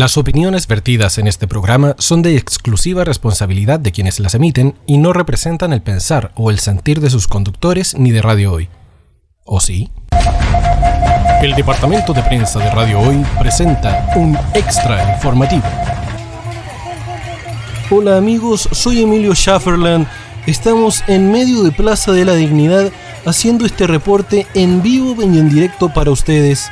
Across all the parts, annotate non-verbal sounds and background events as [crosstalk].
Las opiniones vertidas en este programa son de exclusiva responsabilidad de quienes las emiten y no representan el pensar o el sentir de sus conductores ni de Radio Hoy. ¿O sí? El departamento de prensa de Radio Hoy presenta un extra informativo. Hola amigos, soy Emilio Schafferland. Estamos en medio de Plaza de la Dignidad haciendo este reporte en vivo y en directo para ustedes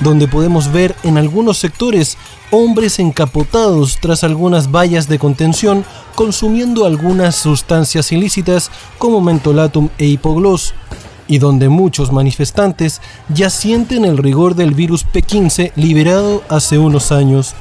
donde podemos ver en algunos sectores hombres encapotados tras algunas vallas de contención consumiendo algunas sustancias ilícitas como mentolatum e hipogloss, y donde muchos manifestantes ya sienten el rigor del virus P15 liberado hace unos años.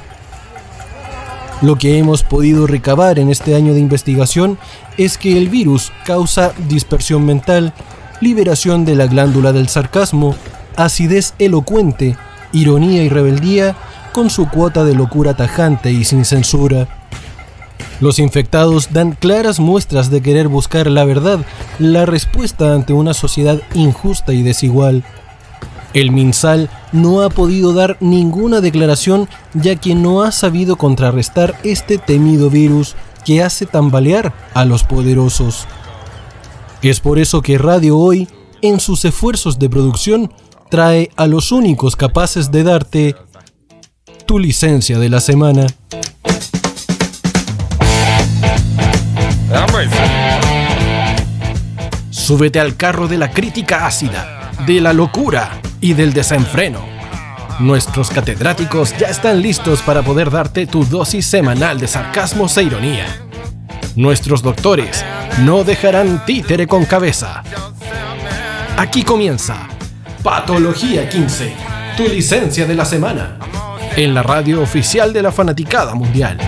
Lo que hemos podido recabar en este año de investigación es que el virus causa dispersión mental, liberación de la glándula del sarcasmo, acidez elocuente, ironía y rebeldía con su cuota de locura tajante y sin censura. Los infectados dan claras muestras de querer buscar la verdad, la respuesta ante una sociedad injusta y desigual. El MinSal no ha podido dar ninguna declaración ya que no ha sabido contrarrestar este temido virus que hace tambalear a los poderosos. Es por eso que Radio Hoy, en sus esfuerzos de producción, trae a los únicos capaces de darte tu licencia de la semana. Súbete al carro de la crítica ácida, de la locura y del desenfreno. Nuestros catedráticos ya están listos para poder darte tu dosis semanal de sarcasmo e ironía. Nuestros doctores no dejarán títere con cabeza. Aquí comienza Patología 15, tu licencia de la semana, en la radio oficial de la fanaticada mundial.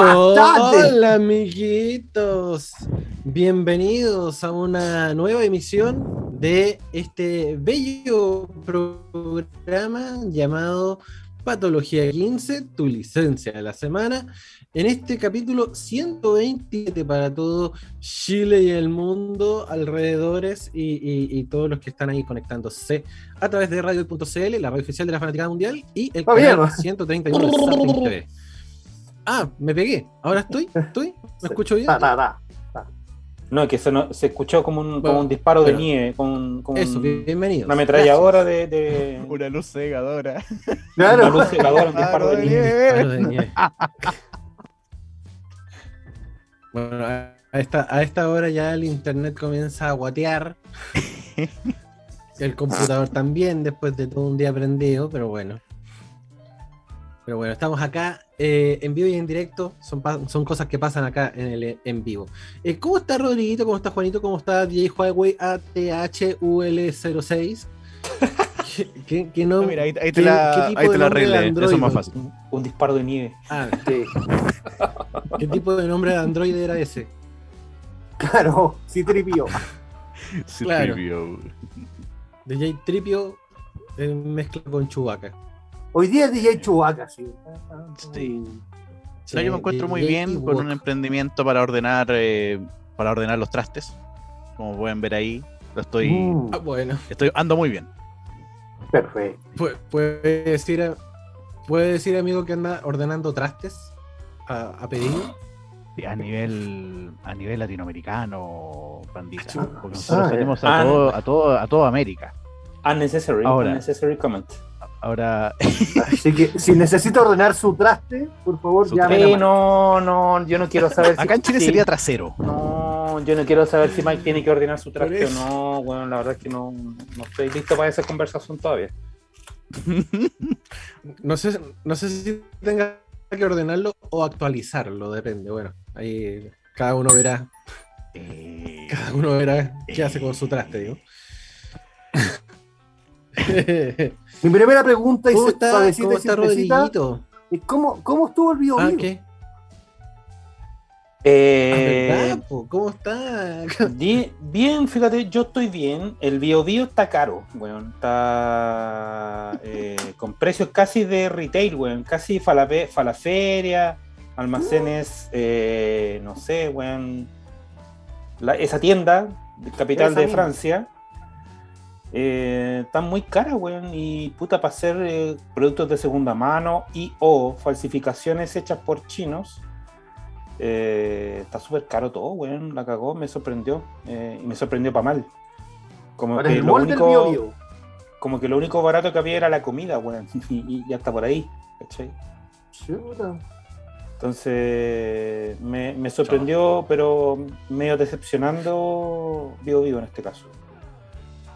Hola amiguitos, bienvenidos a una nueva emisión de este bello programa llamado Patología 15, tu licencia de la semana. En este capítulo 127 para todo Chile y el mundo, alrededores y, todos los que están ahí conectándose a través de radio.cl, la radio oficial de la Fanaticada Mundial y el canal 131 de Ah, me pegué. Ahora estoy, estoy. ¿Me [laughs] escucho bien? No, que se, no, se escuchó como un, como un disparo de nieve. Con, eso, bienvenido. Una ametralladora de, de, [laughs] Una luz cegadora. Una luz cegadora, un [laughs] disparo de, nieve. bueno, a esta, a esta hora ya el internet comienza a guatear. el computador también, después de todo un día prendido, pero bueno. Pero bueno, estamos acá eh, en vivo y en directo. Son, son cosas que pasan acá en el en vivo. Eh, ¿Cómo está Rodriguito? ¿Cómo está Juanito? ¿Cómo está DJ Huawei ATHUL06? ¿Qué, qué, no, mira, ahí, te la, ahí te la arreglé. Eso es más fácil. Un, disparo de nieve. Ah, [laughs] sí. ¿Qué tipo de nombre de Android era ese? Claro, Citripio. Citripio. DJ Tripio mezcla con Chewbacca. Hoy día es DJ Chubaca, sí. Sí. yo me encuentro muy bien con un emprendimiento para ordenar eh, para ordenar los trastes. Como pueden ver ahí, lo estoy. Mm. Ah, bueno. Estoy ando muy bien. Perfecto. ¿Puede decir, puede decir amigo que anda ordenando trastes a, pedido? a nivel a nivel latinoamericano, pandita. Porque nosotros tenemos a, todo, a, todo, a toda América. Unnecessary, Ahora, unnecessary comment. Ahora. Así que si necesita ordenar su traste, por favor, ya. no, no, yo no quiero saber. Acá en Chile sería trasero. No, yo no quiero saber si Mike tiene que ordenar su traste o no. Bueno, la verdad es que no, no estoy listo para esa conversación todavía. [laughs] no sé, no sé si tenga que ordenarlo o actualizarlo, depende. Bueno, ahí cada uno verá. Eh, cada uno verá qué hace con su traste, digo. [laughs] Mi primera pregunta ¿Cómo está, ¿cómo, está ¿cómo, ¿Cómo estuvo el video? Ah, Eh, ¿Cómo está? [laughs] Bien, fíjate, yo estoy bien. El bio bio está caro, weón. Está eh, con precios casi de retail, weón. Casi falaferia, almacenes, eh, no sé, weón. esa tienda, capital de Francia, eh, están muy caras, weón. Y puta, para hacer productos de segunda mano y o falsificaciones hechas por chinos eh, está súper caro todo, weón. La cagó, me sorprendió. Eh, y me sorprendió para mal. Como que, lo único, como que lo único barato que había era la comida, weón. [laughs] Y, ya está por ahí, ¿cachai? Entonces me, sorprendió, pero medio decepcionando vivo vivo en este caso.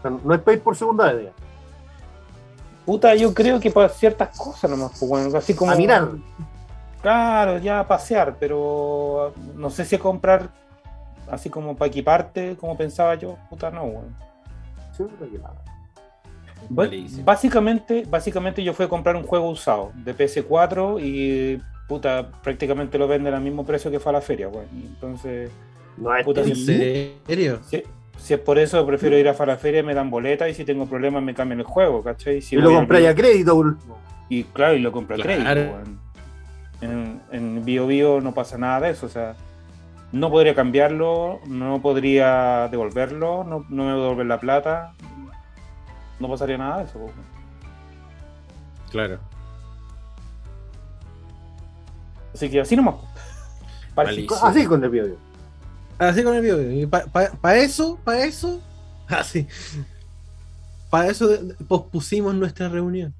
No es país por segunda vez. Puta, yo creo que para ciertas cosas nomás, pues, bueno, así como. A mirar. Claro, ya a pasear, pero no sé si a comprar así como para equiparte, como pensaba yo, puta no, weón. Básicamente, básicamente yo fui a comprar un juego usado de PS4 y puta, prácticamente lo venden al mismo precio que fue a la feria, weón. Entonces, no ¿en serio? Si, es por eso, prefiero ir a la feria, me dan boleta y si tengo problemas me cambian el juego, ¿cachai? y lo compré a crédito, Y claro, y lo compré a crédito, weón en, en Bio Bio no pasa nada de eso, o sea, no podría cambiarlo, no podría devolverlo, no, no me devolver la plata, no pasaría nada de eso. Claro. Así que así nomás. Así con el Bio Bio. Así con el Bio. Para eso, para eso, [laughs] así. Para eso pospusimos nuestra reunión.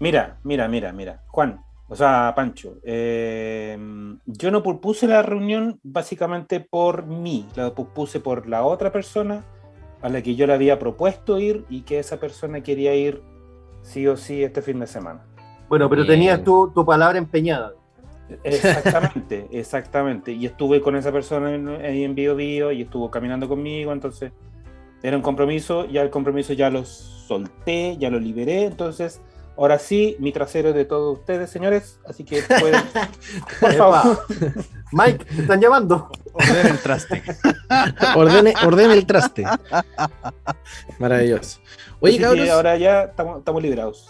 Mira, mira, mira, mira. Juan, o sea, Pancho, eh, yo no propuse la reunión básicamente por mí, la propuse por la otra persona a la que yo le había propuesto ir y que esa persona quería ir sí o sí este fin de semana. Bueno, pero tenías tu, tu palabra empeñada. Exactamente, [laughs] exactamente. Y estuve con esa persona ahí en Bio Bio y estuvo caminando conmigo, entonces era un compromiso, ya el compromiso ya lo solté, ya lo liberé, entonces Ahora sí, mi trasero es de todos ustedes, señores, así que pueden. [laughs] Por favor. Mike, te están llamando. Ordene el traste. [laughs] ordene, ordene el traste. Maravilloso. Oye, cabros. ahora ya estamos, liberados.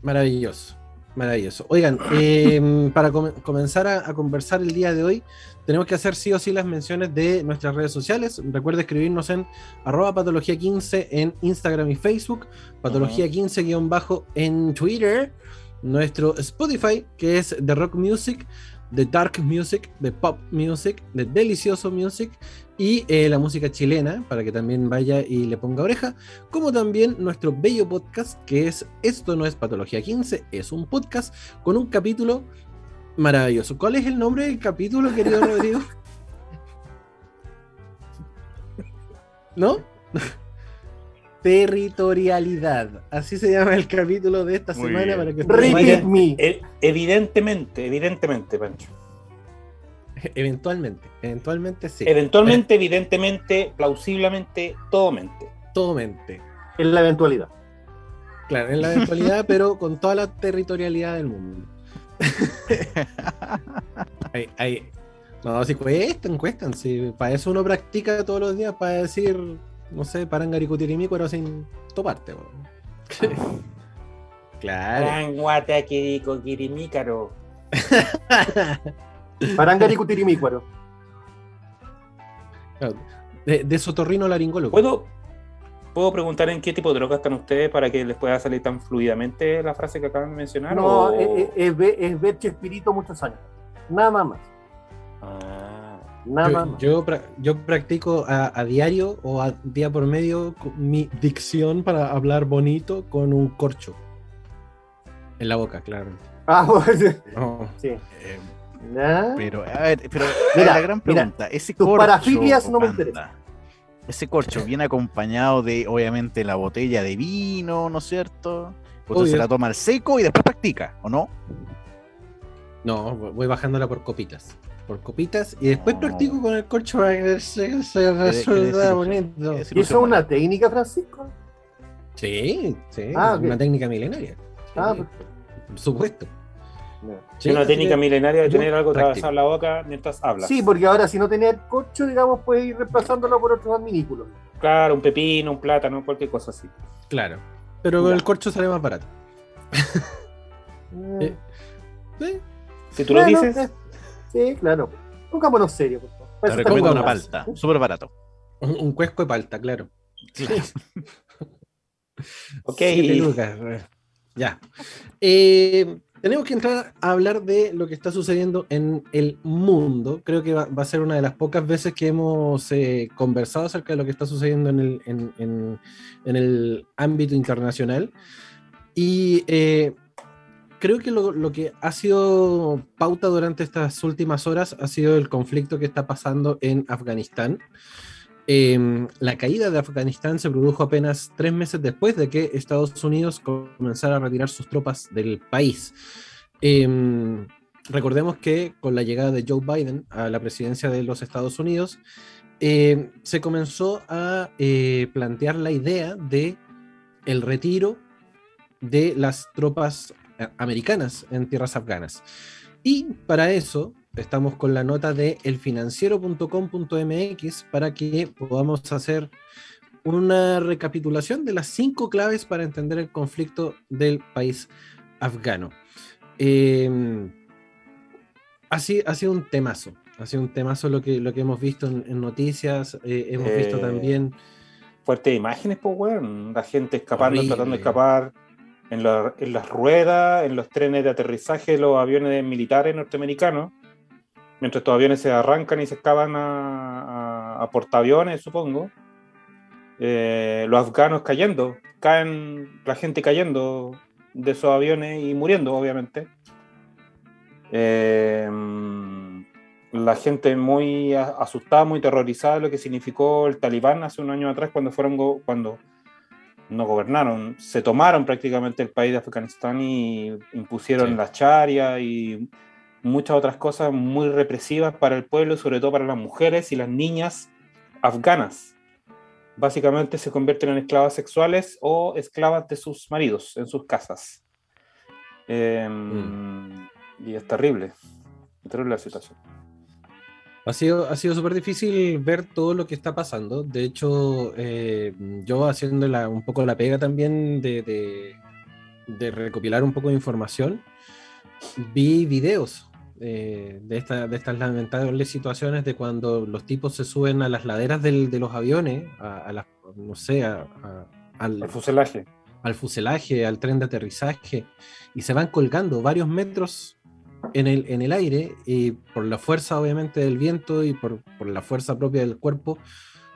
Maravilloso. Maravilloso. Oigan, [clears throat] em, para comenzar a, conversar el día de hoy, tenemos que hacer sí o sí las menciones de nuestras redes sociales. Recuerda escribirnos en arroba patología15 en Instagram y Facebook, patología15- en Twitter, nuestro Spotify, que es de Rock Music, de Dark Music, de Pop Music, de Delicioso Music y eh, la música chilena, para que también vaya y le ponga oreja, como también nuestro bello podcast, que es Esto no es Patología 15, es un podcast con un capítulo Maravilloso. ¿Cuál es el nombre del capítulo, querido [laughs] Rodrigo? ¿No? [laughs] Territorialidad. Así se llama el capítulo de esta semana para que me. E, evidentemente, evidentemente, Pancho. [laughs] Eventualmente, eventualmente sí. Eventualmente, evidentemente, plausiblemente, todo mente. Todo mente. En la eventualidad. Claro, en la eventualidad, [laughs] pero con toda la territorialidad del mundo. [laughs] No, si cuestan, cuestan. Si para eso uno practica todos los días, para decir, no sé, parangaricutirimícuaro sin toparte. claro. Paranguataquiricoquirimícaro. [laughs] Parangaricutirimícuaro. De, de sotorrino laringólogo. ¿Puedo, ¿Puedo preguntar en qué tipo de drogas están ustedes para que les pueda salir tan fluidamente la frase que acaban de mencionar? No, es, es, ver Chespirito muchos años. Nada más. Ah. Nada más. Yo, yo practico a, diario o a día por medio mi dicción para hablar bonito con un corcho. En la boca, claro. Ah, [laughs] pues, sí. Eh, pero, a ver, pero la gran pregunta, ese tus parafilias no me interesan. Ese corcho viene acompañado de, obviamente, la botella de vino, ¿no es cierto? Entonces se la toma al seco y después practica, ¿o no? No, voy bajándola por copitas. Por copitas y después practico con el corcho para que se, se resuelva bonito. ¿Y eso es una técnica, Francisco? Sí, sí, ah, una técnica milenaria. Ah, Por supuesto. Sí, una técnica milenaria de tener algo atravesado en la boca mientras hablas. Sí, porque ahora si no tenía el corcho, digamos, puedes ir reemplazándolo por otros adminículos. Claro, un pepino, un plátano, cualquier cosa así. Claro. Pero con Ya. el corcho sale más barato. [laughs] Eh, Eh, Si tú lo dices, eh, sí, claro. Pongámonos serio, por favor. Te recomiendo una palta, súper barato. un, un cuesco de palta, claro. ok. Siete lucas. Ya. Eh, tenemos que entrar a hablar de lo que está sucediendo en el mundo. Creo que va, va a ser una de las pocas veces que hemos eh, conversado acerca de lo que está sucediendo en el, en- en- en el ámbito internacional. Y eh, creo que lo, lo que ha sido pauta durante estas últimas horas ha sido el conflicto que está pasando en Afganistán. Eh, la caída de Afganistán se produjo apenas tres meses después de que Estados Unidos comenzara a retirar sus tropas del país. Eh, recordemos que con la llegada de Joe Biden a la presidencia de los Estados Unidos, eh, se comenzó a eh, plantear la idea de el retiro de las tropas americanas en tierras afganas. Y para eso estamos con la nota de elfinanciero.com.mx para que podamos hacer una recapitulación de las cinco claves para entender el conflicto del país afgano. Eh, ha, sido, ha sido un temazo, ha sido un temazo lo que, lo que hemos visto en, en noticias, eh, hemos visto Eh, también... Fuertes imágenes, pues, weón. La gente escapando, Horrible. tratando de escapar. En, la- en las ruedas, en los trenes de aterrizaje de los aviones militares norteamericanos. Mientras estos aviones se arrancan y se escapan a, a, a portaaviones, supongo. Eh, los afganos cayendo. Caen la gente cayendo de esos aviones y muriendo, obviamente. Eh, la gente muy asustada, muy terrorizada de lo que significó el talibán hace un año atrás cuando fueron cuando no gobernaron, se tomaron prácticamente el país de Afganistán y impusieron Sí. la charia y muchas otras cosas muy represivas para el pueblo, sobre todo para las mujeres y las niñas afganas. Básicamente se convierten en esclavas sexuales o esclavas de sus maridos en sus casas. Em, Y es terrible, terrible la situación. Ha sido, ha sido súper difícil ver todo lo que está pasando. De hecho, eh, yo haciendo la- un poco la pega también de, de- de recopilar un poco de información, vi videos eh, de, esta- de estas lamentables situaciones de cuando los tipos se suben a las laderas del- de los aviones, a, a las, no sé, a- a- al, El fuselaje. al fuselaje, al tren de aterrizaje, y se van colgando varios metros en el, en el aire, y por la fuerza obviamente del viento y por, por la fuerza propia del cuerpo,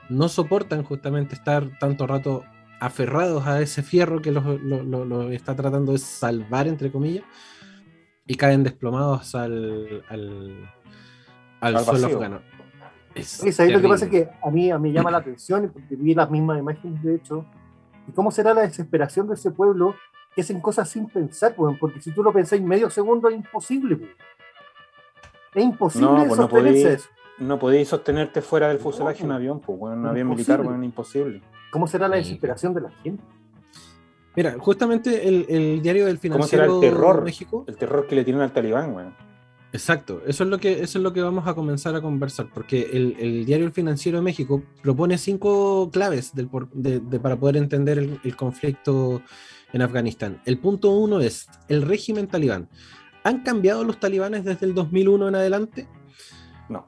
no soportan justamente estar tanto rato aferrados a ese fierro que los, lo- lo- lo está tratando de salvar, entre comillas, y caen desplomados al, al, al Al suelo afgano. Es ahí lo que pasa es que a mí, a mí llama la atención, porque vi las mismas imágenes de hecho, y cómo será la desesperación de ese pueblo que hacen cosas sin pensar, weón, porque si tú lo pensás en medio segundo es imposible. weón. Es imposible No, pues no sostenerse podí- eso. No podéis sostenerte fuera del fuselaje No, un avión, pues, bueno, un imposible. avión militar, bueno, imposible. ¿Cómo será la desesperación de la gente? Mira, justamente el, el diario del ¿Cómo será el financiero terror? México. El terror que le tienen al talibán, weón. Exacto, eso es lo que, eso es lo que vamos a comenzar a conversar, porque el, el diario El Financiero de México propone cinco claves del de- de- para poder entender el, el conflicto en Afganistán. El punto uno es el régimen talibán. ¿Han cambiado los talibanes desde el 2001 en adelante? No.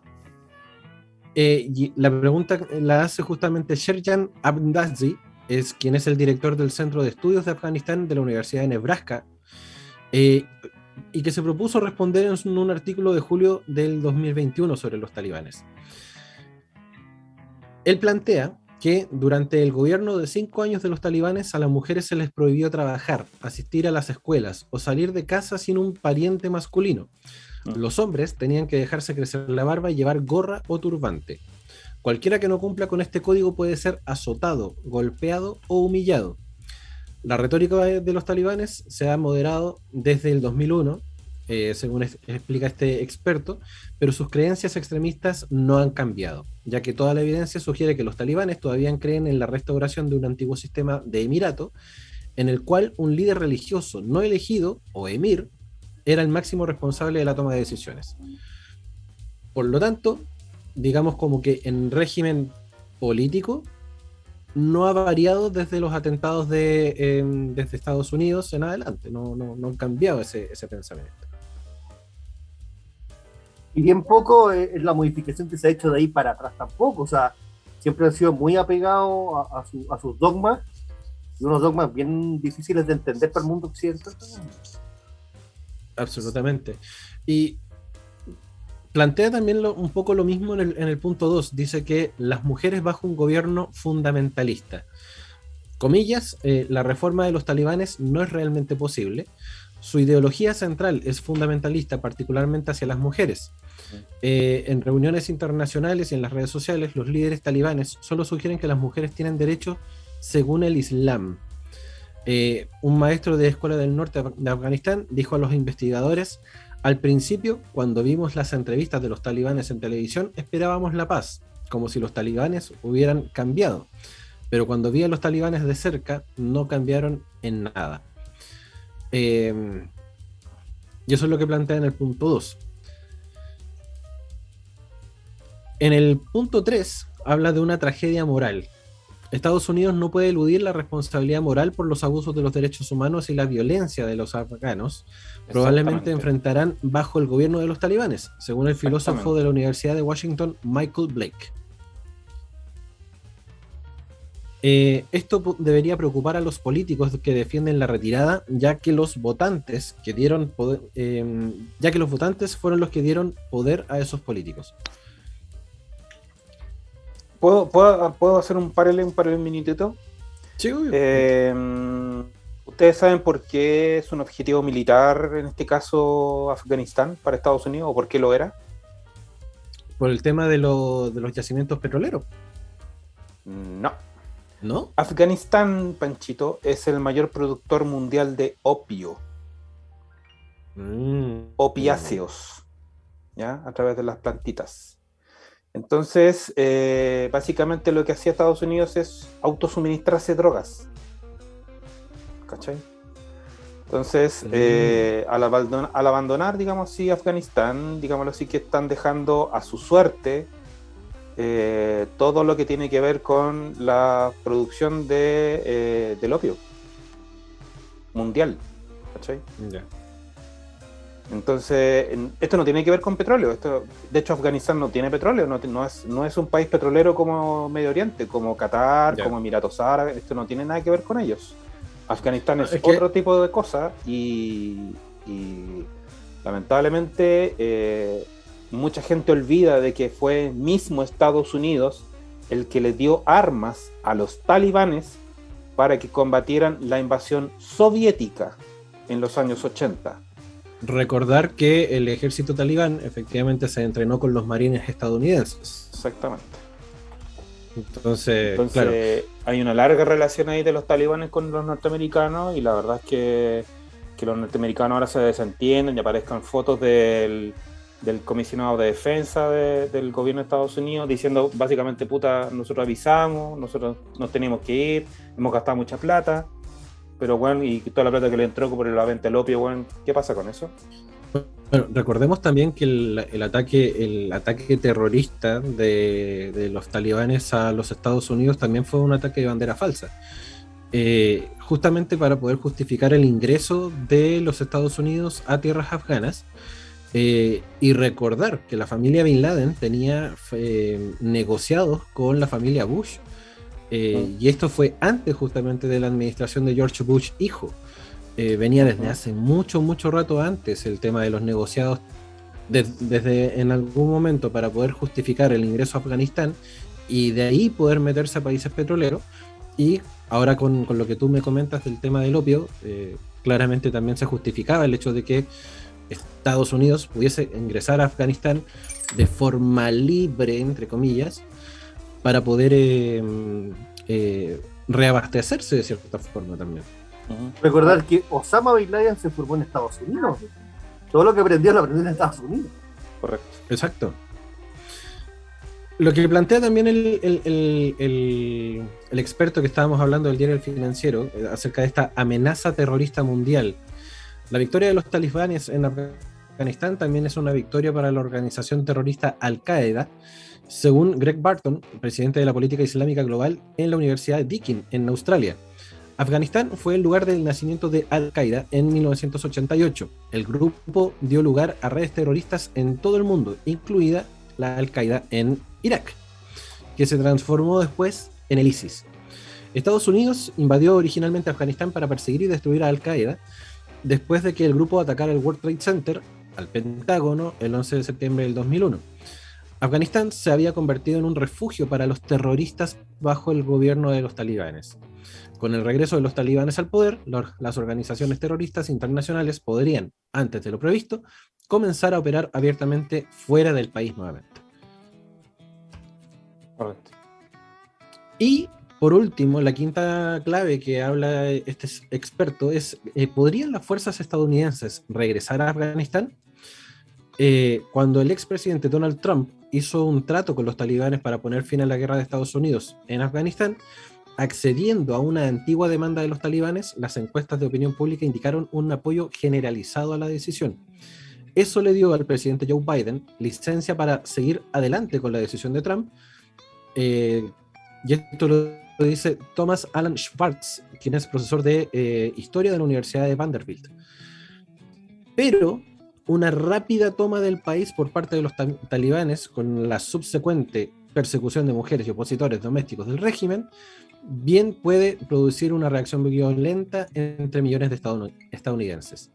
Eh, y la pregunta la hace justamente Sherjan Abdazi, es quien es el director del Centro de Estudios de Afganistán de la Universidad de Nebraska, eh, y que se propuso responder en un artículo de julio del 2021 sobre los talibanes. Él plantea que durante el gobierno de cinco años de los talibanes a las mujeres se les prohibió trabajar, asistir a las escuelas o salir de casa sin un pariente masculino. Mm. Los hombres tenían que dejarse crecer la barba y llevar gorra o turbante. Cualquiera que no cumpla con este código puede ser azotado, golpeado o humillado. La retórica de de los talibanes se ha moderado desde el 2001, eh, según explica este experto, pero sus creencias extremistas no han cambiado, ya que toda la evidencia sugiere que los talibanes todavía creen en la restauración de un antiguo sistema de emirato, en el cual un líder religioso no elegido, o emir, era el máximo responsable de la toma de decisiones. Por lo tanto, digamos como que en régimen político no ha variado desde los atentados de, em, desde Estados Unidos en adelante, no, no, no han cambiado ese, ese pensamiento. Y bien poco es la modificación que se ha hecho de ahí para atrás tampoco, o sea, siempre han sido muy apegados a, sus dogmas y unos dogmas bien difíciles de entender para el mundo occidental. Absolutamente. Y plantea también un poco lo mismo en el, punto 2. Dice que las mujeres bajo un gobierno fundamentalista. Comillas, eh, la reforma de los talibanes no es realmente posible. Su ideología central es fundamentalista, particularmente hacia las mujeres. Eh, en reuniones internacionales y en las redes sociales, los líderes talibanes solo sugieren que las mujeres tienen derecho según el Islam. Eh, un maestro de Escuela del Norte de Afganistán dijo a los investigadores al principio, cuando vimos las entrevistas de los talibanes en televisión, esperábamos la paz, como si los talibanes hubieran cambiado. Pero cuando vi a los talibanes de cerca, no cambiaron en nada. Em, y eso es lo que plantea en el punto 2. En el punto 3 habla de una tragedia moral. Estados Unidos no puede eludir la responsabilidad moral por los abusos de los derechos humanos y la violencia de los afganos. Probablemente enfrentarán bajo el gobierno de los talibanes, según el filósofo de la Universidad de Washington, Michael Blake. Eh, esto debería preocupar a los políticos que defienden la retirada, ya que los votantes que dieron em, ya que los votantes fueron los que dieron poder a esos políticos. ¿Puedo, hacer un paralelo, un paralelo minutito? Sí, eh, ¿Ustedes saben por qué es un objetivo militar, en este caso Afganistán, para Estados Unidos, o por qué lo era? Por el tema de, los yacimientos petroleros. No. ¿No? Afganistán, Panchito, es el mayor productor mundial de opio. Mm. Opiáceos. ¿Ya? A través de las plantitas. Entonces, eh, básicamente lo que hacía Estados Unidos es autosuministrarse drogas. ¿Cachai? Entonces, eh, al, abandonar, digamos así, Afganistán, digámoslo así, que están dejando a su suerte eh, todo lo que tiene que ver con la producción de, del opio mundial. ¿Cachai? Entonces, esto no tiene que ver con petróleo. Esto, de hecho, Afganistán no tiene petróleo, no, es, no es un país petrolero como Medio Oriente, como Qatar, como Emiratos Árabes. Esto no tiene nada que ver con ellos. Afganistán es, otro tipo de cosa y, lamentablemente eh, mucha gente olvida de que fue mismo Estados Unidos el que le dio armas a los talibanes para que combatieran la invasión soviética en los años 80 recordar que el ejército talibán efectivamente se entrenó con los marines estadounidenses. Exactamente. Entonces, hay una larga relación ahí de los talibanes con los norteamericanos y la verdad es que, los norteamericanos ahora se desentienden y aparezcan fotos del, comisionado de defensa del gobierno de Estados Unidos diciendo básicamente, puta, nosotros avisamos, nosotros nos tenemos que ir, hemos gastado mucha plata pero bueno, y toda la plata que le entró por la venta del opio, bueno, ¿qué pasa con eso? Recordemos también que el, ataque, el ataque terrorista de, los talibanes a los Estados Unidos también fue un ataque de bandera falsa. Eh, justamente para poder justificar el ingreso de los Estados Unidos a tierras afganas. Eh, y recordar que la familia Bin Laden tenía eh, negociados con la familia Bush eh, y esto fue antes justamente de la administración de George Bush hijo. Eh, venía desde hace mucho, mucho rato antes el tema de los negociados, desde en algún momento para poder justificar el ingreso a Afganistán y de ahí poder meterse a países petroleros. Y ahora con, lo que tú me comentas del tema del opio, eh, claramente también se justificaba el hecho de que Estados Unidos pudiese ingresar a Afganistán de forma libre, entre comillas, para poder eh, eh, reabastecerse de cierta forma también. Recordar que Osama Bin Laden se formó en Estados Unidos. Todo lo que aprendió lo aprendió en Estados Unidos. Correcto. Exacto. Lo que plantea también el, experto que estábamos hablando del diario El Financiero eh, acerca de esta amenaza terrorista mundial La victoria de los talibanes en Afganistán también es una victoria para la organización terrorista Al-Qaeda, según Greg Barton, presidente de la política islámica global en la Universidad de Deakin, en Australia. Afganistán fue el lugar del nacimiento de Al-Qaeda en 1988. El grupo dio lugar a redes terroristas en todo el mundo, incluida la Al-Qaeda en Irak, que se transformó después en el ISIS. Estados Unidos invadió originalmente Afganistán para perseguir y destruir a Al-Qaeda, después de que el grupo atacara el World Trade Center, al Pentágono, el 11 de septiembre del 2001. Afganistán se había convertido en un refugio para los terroristas bajo el gobierno de los talibanes. Con el regreso de los talibanes al poder, las organizaciones terroristas internacionales podrían, antes de lo previsto, comenzar a operar abiertamente fuera del país nuevamente. Correcto. Y por último, la quinta clave que habla este experto es, eh, ¿podrían las fuerzas estadounidenses regresar a Afganistán? Eh, cuando el expresidente Donald Trump hizo un trato con los talibanes para poner fin a la guerra de Estados Unidos en Afganistán, accediendo a una antigua demanda de los talibanes, las encuestas de opinión pública indicaron un apoyo generalizado a la decisión. Eso le dio al presidente Joe Biden licencia para seguir adelante con la decisión de Trump. Eh, y esto lo dice Thomas Alan Schwartz, quien es profesor de eh, historia de la Universidad de Vanderbilt. Pero una rápida toma del país por parte de los talibanes, con la subsecuente persecución de mujeres y opositores domésticos del régimen, bien puede producir una reacción violenta entre millones de estadounidenses.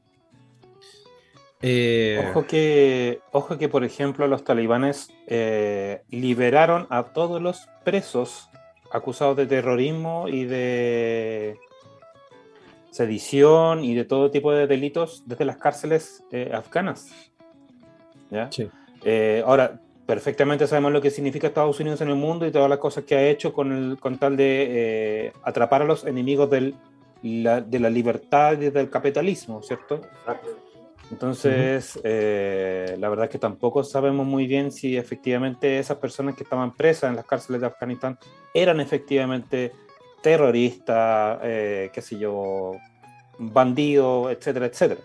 Eh, ojo, que, ojo que, por ejemplo, los talibanes eh, liberaron a todos los presos acusados de terrorismo y de sedición y de todo tipo de delitos desde las cárceles eh, afganas. ¿ya? Eh, ahora, perfectamente sabemos lo que significa Estados Unidos en el mundo y todas las cosas que ha hecho con, el, con tal de eh, atrapar a los enemigos del, de la libertad y del capitalismo, ¿cierto? Entonces, eh, la verdad es que tampoco sabemos muy bien si efectivamente esas personas que estaban presas en las cárceles de Afganistán eran efectivamente terroristas, eh, qué sé yo, bandidos, etcétera, etcétera.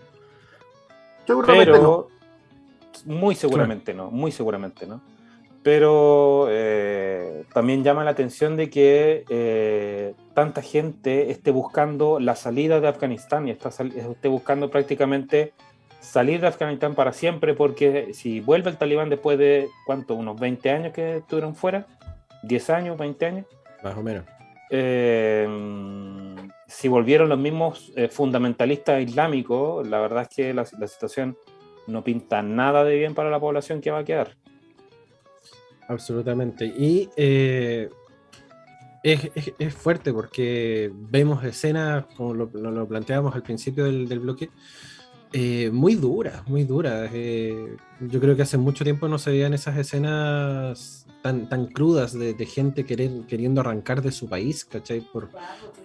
Seguramente Pero, Muy seguramente no, muy seguramente no. Pero eh, también llama la atención de que tanta gente esté buscando la salida de Afganistán y está, esté buscando prácticamente salir de Afganistán para siempre, porque si vuelve el talibán después de, ¿cuánto? Unos 20 años que estuvieron fuera, 10 años, 20 años. Más o menos. Eh, si volvieron los mismos eh, fundamentalistas islámicos, la verdad es que la, situación no pinta nada de bien para la población que va a quedar. Absolutamente. Y eh, es, fuerte porque vemos escenas, como lo, planteábamos al principio del, del bloque, muy dura, muy dura. Eh, yo creo que hace mucho tiempo no se veían esas escenas tan, tan crudas de, gente queriendo arrancar de su país, ¿cachai? Por,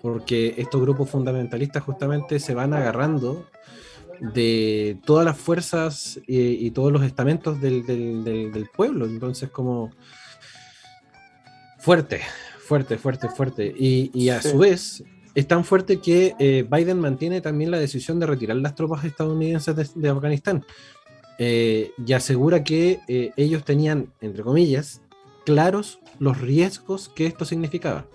porque estos grupos fundamentalistas justamente se van agarrando de todas las fuerzas y, todos los estamentos del, del, pueblo. Entonces, como fuerte, fuerte, fuerte, fuerte. Y, y a su vez, es tan fuerte que eh, Biden mantiene también la decisión de retirar las tropas estadounidenses de, Afganistán eh, y asegura que eh, ellos tenían, entre comillas, claros los riesgos que esto significaba.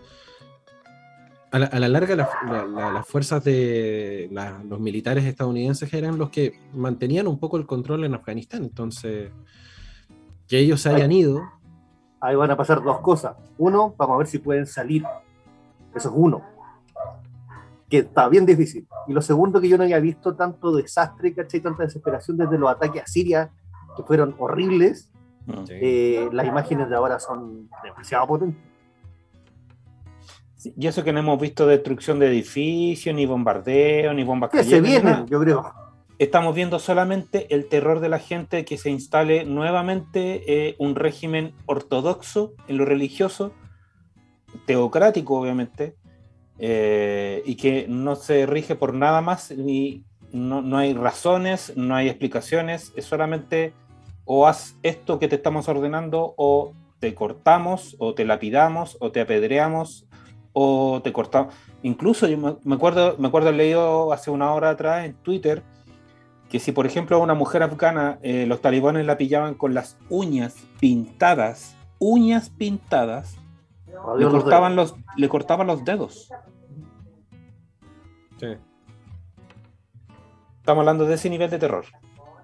A la, larga, las fuerzas de los militares estadounidenses eran los que mantenían un poco el control en Afganistán. Entonces, que ellos se hayan ido. Ahí van a pasar dos cosas. Uno, vamos a ver si pueden salir. Eso es uno que está bien difícil. Y lo segundo, que yo no había visto tanto desastre, ¿cachai? Tanta desesperación desde los ataques a Siria, que fueron horribles. Eh, las imágenes de ahora son demasiado potentes. y eso que no hemos visto destrucción de edificios, ni bombardeo, ni bombas Que se viene, yo creo. Estamos viendo solamente el terror de la gente que se instale nuevamente eh, un régimen ortodoxo en lo religioso, teocrático obviamente, eh, y que no se rige por nada más, ni no, hay razones, no hay explicaciones, es solamente o haz esto que te estamos ordenando o te cortamos o te lapidamos o te apedreamos o te cortamos. Incluso yo me acuerdo, me acuerdo leído hace una hora atrás en Twitter que si por ejemplo a una mujer afgana eh, los talibanes la pillaban con las uñas pintadas, uñas pintadas, le cortaban, los, le cortaban los dedos. Sí. Estamos hablando de ese nivel de terror.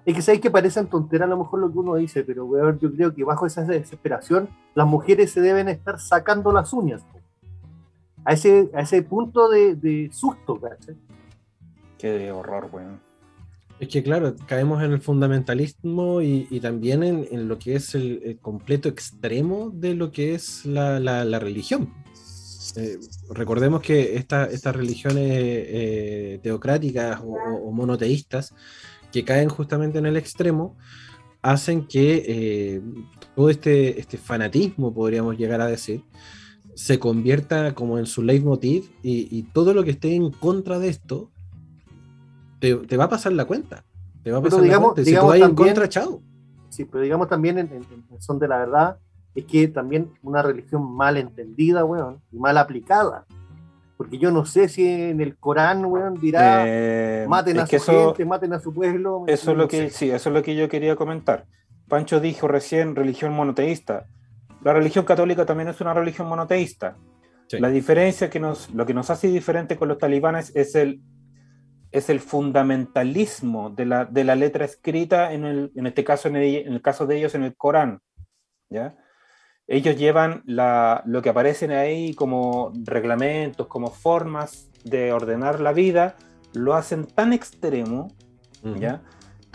Es que sabéis que parecen tonteras a lo mejor lo que uno dice, pero weón, yo creo que bajo esa desesperación las mujeres se deben estar sacando las uñas. A ese, a ese punto de, de susto, ¿cachai? Qué horror, weón. Es que claro, caemos en el fundamentalismo y, y también en, en lo que es el, el completo extremo de lo que es la, la- la religión. Eh, recordemos que esta- estas religiones eh, teocráticas o, o- o monoteístas que caen justamente en el extremo hacen que eh, todo este, este fanatismo, podríamos llegar a decir, se convierta como en su leitmotiv y, y todo lo que esté en contra de esto te, te va a pasar la cuenta. Te va a Pero pasar digamos- la cuenta. Si tú digamos vas en también- contra, chao. Sí, pero digamos también en, en- en son de la verdad, es que también una religión mal entendida, weón, y mal aplicada. Porque yo no sé si en el Corán, weón, dirá, Eh, maten a su eso, gente, maten a su pueblo. eso es no lo que, sé. sí, eso es lo que yo quería comentar. Pancho dijo recién religión monoteísta. La religión católica también es una religión monoteísta. Sí. La diferencia que nos, lo que nos hace diferente con los talibanes es el, es el fundamentalismo de la, de la letra escrita, en, el, en este caso, en el, en el caso de ellos, en el Corán. ¿ya? Ellos llevan la, lo que aparecen ahí como reglamentos, como formas de ordenar la vida, lo hacen tan extremo, ¿ya?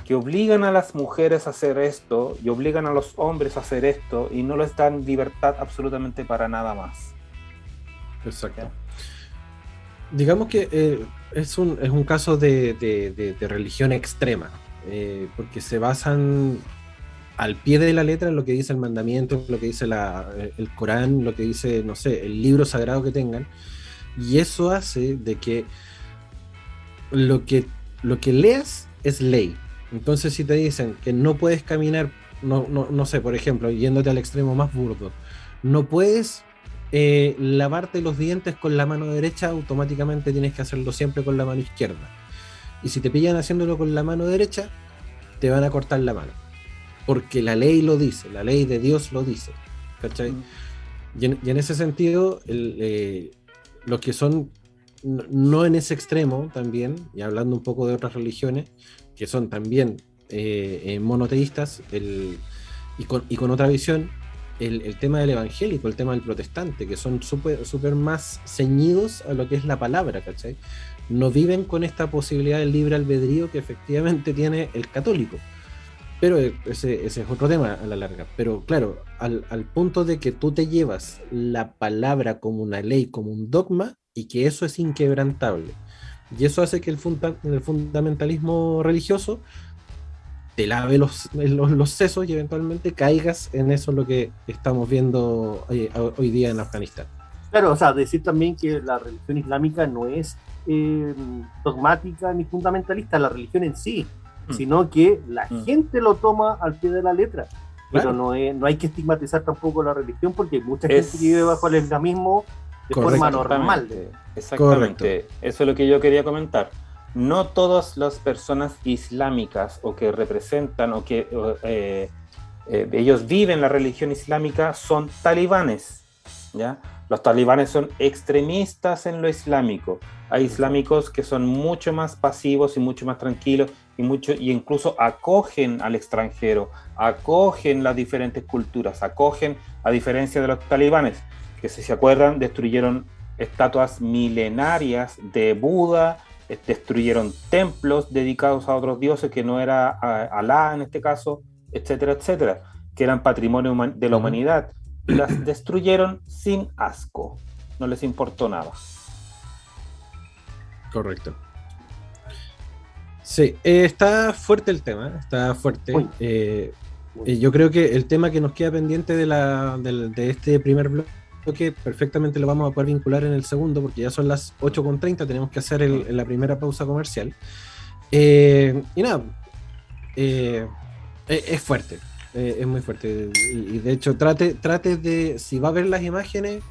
que obligan a las mujeres a hacer esto y obligan a los hombres a hacer esto y no les dan libertad absolutamente para nada más. Exacto. Ya. Digamos que eh, es, un, es un caso de, de- de- de religión extrema, eh, porque se basan al pie de la letra lo que dice el mandamiento, lo que dice la- el Corán, lo que dice, no sé, el libro sagrado que tengan, y eso hace de que lo que, lo que leas es ley. Entonces si te dicen que no puedes caminar, no, no, no sé, por ejemplo, yéndote al extremo más burdo, no puedes eh, lavarte los dientes con la mano derecha, automáticamente tienes que hacerlo siempre con la mano izquierda. Y si te pillan haciéndolo con la mano derecha, te van a cortar la mano. Porque la ley lo dice, la ley de Dios lo dice. ¿Cachai? Y en, y en ese sentido, el, eh, los que son no, no en ese extremo también, y hablando un poco de otras religiones, que son también eh, eh, monoteístas, el- y, con, y con otra visión, el, el tema del evangélico, el tema del protestante, que son súper súper más ceñidos a lo que es la palabra, ¿cachai? No viven con esta posibilidad del libre albedrío que efectivamente tiene el católico. Pero ese, ese es otro tema a la larga. Pero claro, al, punto de que tú te llevas la palabra como una ley, como un dogma, y que eso es inquebrantable. Y eso hace que el, funda- fundamentalismo religioso te lave los, sesos y eventualmente caigas en eso lo que estamos viendo hoy, hoy día en Afganistán. Claro, o sea, decir también que la religión islámica no es eh, dogmática ni fundamentalista, la religión en sí, Mm. sino que la Mm. gente lo toma al pie de la letra. Pero Claro. no, es- no hay que estigmatizar tampoco la religión porque hay mucha Es- gente que vive bajo el islamismo de Correcto. forma normal. Exactamente, Exactamente. Eso es lo que yo quería comentar. No todas las personas islámicas o que representan o que o, eh, eh, ellos viven la religión islámica son talibanes. ¿ya? Los talibanes son extremistas en lo islámico. Hay islámicos que son mucho más pasivos y mucho más tranquilos y, mucho, y incluso acogen al extranjero, acogen las diferentes culturas, acogen a diferencia de los talibanes, que si se acuerdan destruyeron estatuas milenarias de Buda, eh, destruyeron templos dedicados a otros dioses que no era Alá en este caso, etcétera, etcétera, que eran patrimonio de la humanidad. Y las [clears throat] destruyeron sin asco, no les importó nada. Correcto. Sí, eh, está fuerte el tema, está fuerte. Uy. Eh, eh, yo creo que el tema que nos queda pendiente de, la, de este primer bloque, perfectamente lo vamos a poder vincular en el segundo, porque ya son las 8.30, tenemos que hacer el- la primera pausa comercial. Eh, y nada, eh, es, es fuerte, eh, es muy fuerte. Y, y de hecho, trate, trate de, si va a ver las imágenes,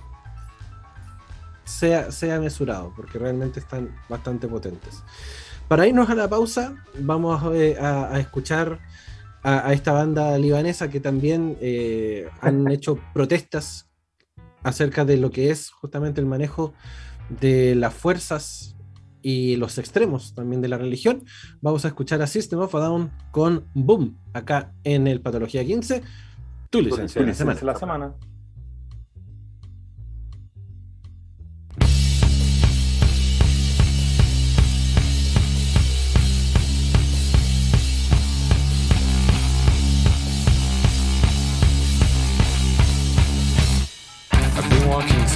sea, sea mesurado, porque realmente están bastante potentes. Para irnos a la pausa, vamos a, eh, a- a escuchar a, a esta banda libanesa que también eh, han [laughs] hecho protestas acerca de lo que es justamente el manejo de las fuerzas y los extremos también de la religión. Vamos a escuchar a System of a Down con Boom acá en el Patología 15. Tu licencia de la semana. la semana.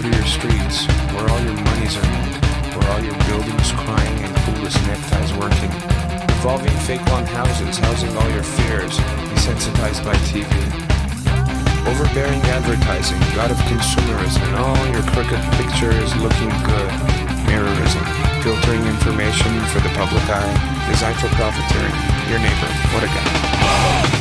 Through your streets, where all your money's earned, where all your buildings crying and clueless neckties working. Revolving fake long houses, housing all your fears, desensitized by TV. Overbearing advertising, god of consumerism, and all your crooked pictures looking good. Mirrorism, filtering information for the public eye, designed for profiteering. Your neighbor, what a guy.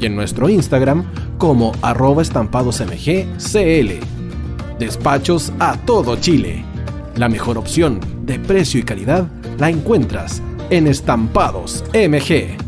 y en nuestro Instagram como arroba estampadosmgcl. Despachos a todo Chile. La mejor opción de precio y calidad la encuentras en Estampados MG.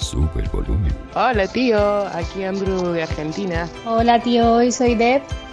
sube el volumen. Hola tío, aquí Andrew de Argentina. Hola tío, hoy soy Deb.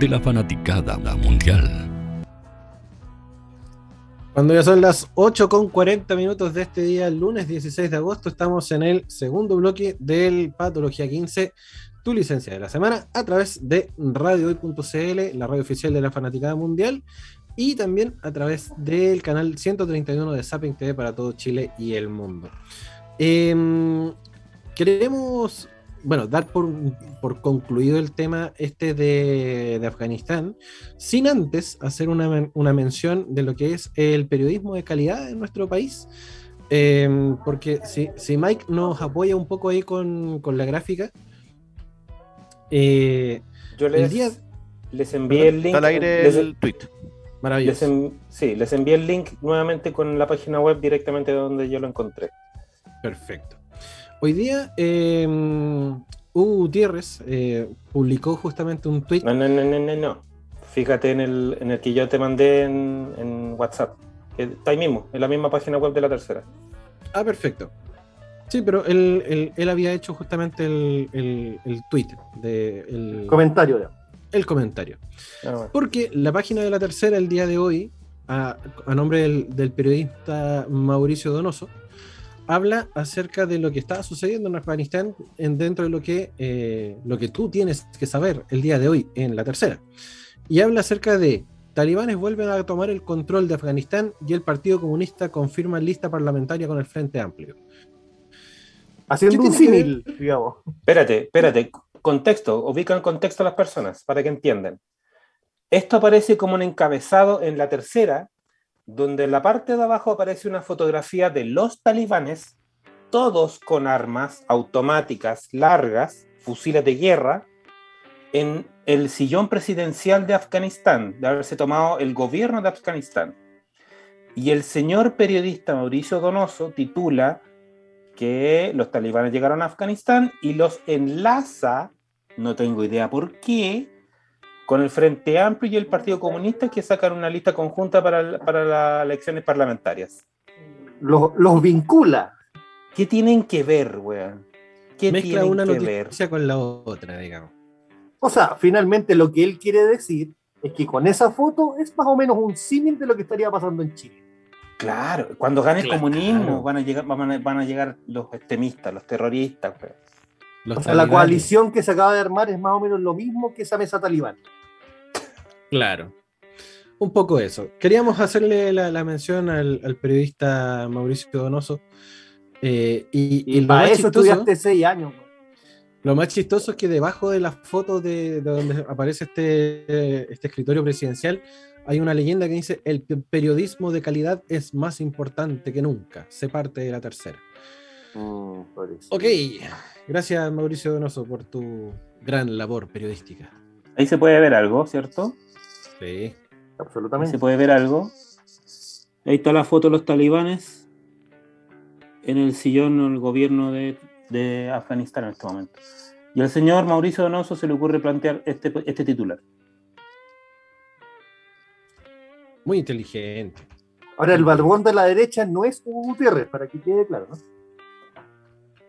de la fanaticada mundial. Cuando ya son las 8 con 40 minutos de este día, lunes 16 de agosto, estamos en el segundo bloque del Patología 15, tu licencia de la semana, a través de radiohoy.cl, la radio oficial de la fanaticada mundial, y también a través del canal 131 de Zapping TV para todo Chile y el mundo. Eh, queremos, bueno, dar por, por, concluido el tema este de, de Afganistán, sin antes hacer una, una, mención de lo que es el periodismo de calidad en nuestro país. Eh, porque si, si, Mike nos apoya un poco ahí con, con la gráfica, eh, yo les, el día, les envié el link. Al aire les, el tweet. Maravilloso. sí, les envié el link nuevamente con la página web directamente donde yo lo encontré. Perfecto. Hoy día, eh, Hugo Gutiérrez eh, publicó justamente un tweet. No, no, no, no, no. Fíjate en el, en el que yo te mandé en, WhatsApp. está ahí mismo, en la misma página web de la tercera. Ah, perfecto. Sí, pero él, había hecho justamente el, el, tweet. De, el comentario. El comentario. Ah, Porque la página de la tercera el día de hoy, a, nombre del, periodista Mauricio Donoso, habla acerca de lo que está sucediendo en Afganistán en, dentro de lo que, eh, lo que tú tienes que saber el día de hoy en la tercera. Y habla acerca de talibanes vuelven a tomar el control de Afganistán y el Partido Comunista confirma lista parlamentaria con el Frente Amplio. Haciendo un símil, digamos. Espérate, espérate. Contexto, ubica en contexto a las personas para que entiendan. Esto aparece como un encabezado en la tercera, donde en la parte de abajo aparece una fotografía de los talibanes, todos con armas automáticas largas, fusiles de guerra, en el sillón presidencial de Afganistán, de haberse tomado el gobierno de Afganistán. Y el señor periodista Mauricio Donoso titula que los talibanes llegaron a Afganistán y los enlaza, no tengo idea por qué, con el Frente Amplio y el Partido Comunista que sacan una lista conjunta para, las elecciones parlamentarias. Los, los, vincula. ¿Qué tienen que ver, weón? ¿Qué Mezcla una que noticia con la otra, digamos. O sea, finalmente lo que él quiere decir es que con esa foto es más o menos un símil de lo que estaría pasando en Chile. Claro, cuando gane el comunismo van a llegar, van a, llegar los extremistas, los terroristas. Pues. la coalición que se acaba de armar es más o menos lo mismo que esa mesa talibán. Claro. Un poco eso. Queríamos hacerle la, mención al, periodista Mauricio Donoso. Eh, y, para eso estudiaste seis años. Lo más chistoso es que debajo de la foto de, donde aparece este, este escritorio presidencial hay una leyenda que dice, el periodismo de calidad es más importante que nunca, se parte de la tercera. Mm, ok, gracias Mauricio Donoso por tu gran labor periodística. Ahí se puede ver algo, ¿cierto? Sí. Absolutamente. se puede ver algo. Ahí está la foto de los talibanes en el sillón del gobierno de, de Afganistán en este momento. Y al señor Mauricio Donoso se le ocurre plantear este, este titular. Muy inteligente. Ahora, el barbón de la derecha no es Hugo Gutiérrez, para que quede claro, ¿no?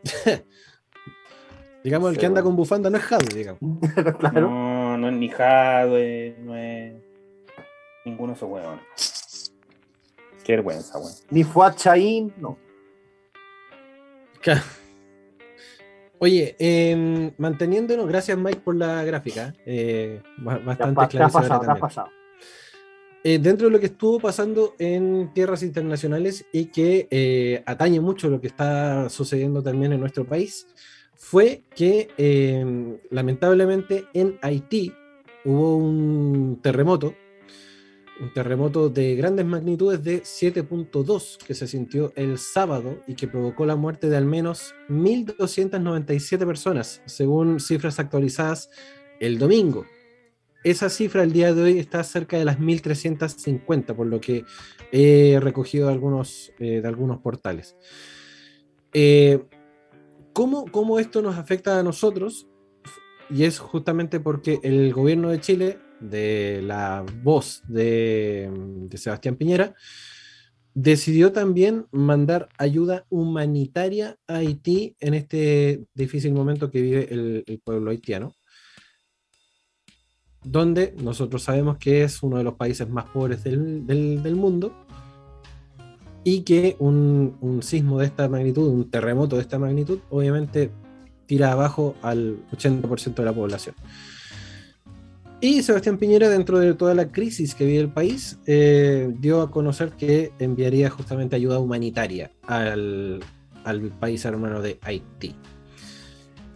[laughs] digamos, el que anda con bufanda no es Jadwe, digamos. [laughs] claro. No, no es ni Jadwe, no es ninguno de esos huevones. Qué vergüenza, weón. Ni Fuad Chaín, no. Oye, eh, manteniéndonos, gracias Mike por la gráfica. Eh, bastante te ha pasado, te ha pasado. Eh, dentro de lo que estuvo pasando en tierras internacionales y que eh, atañe mucho lo que está sucediendo también en nuestro país, fue que eh, lamentablemente en Haití hubo un terremoto, un terremoto de grandes magnitudes de 7.2 que se sintió el sábado y que provocó la muerte de al menos 1.297 personas, según cifras actualizadas el domingo esa cifra el día de hoy está cerca de las 1350, por lo que he recogido de algunos, eh, de algunos portales. Eh, ¿cómo, esto nos afecta a nosotros? Y es justamente porque el gobierno de Chile, de la voz de, Sebastián Piñera, decidió también mandar ayuda humanitaria a Haití en este difícil momento que vive el pueblo haitiano donde nosotros sabemos que es uno de los países más pobres del, mundo y que un, sismo de esta magnitud, un terremoto de esta magnitud, obviamente tira abajo al 80% de la población. Y Sebastián Piñera, dentro de toda la crisis que vive el país, eh, dio a conocer que enviaría justamente ayuda humanitaria al país hermano de Haití.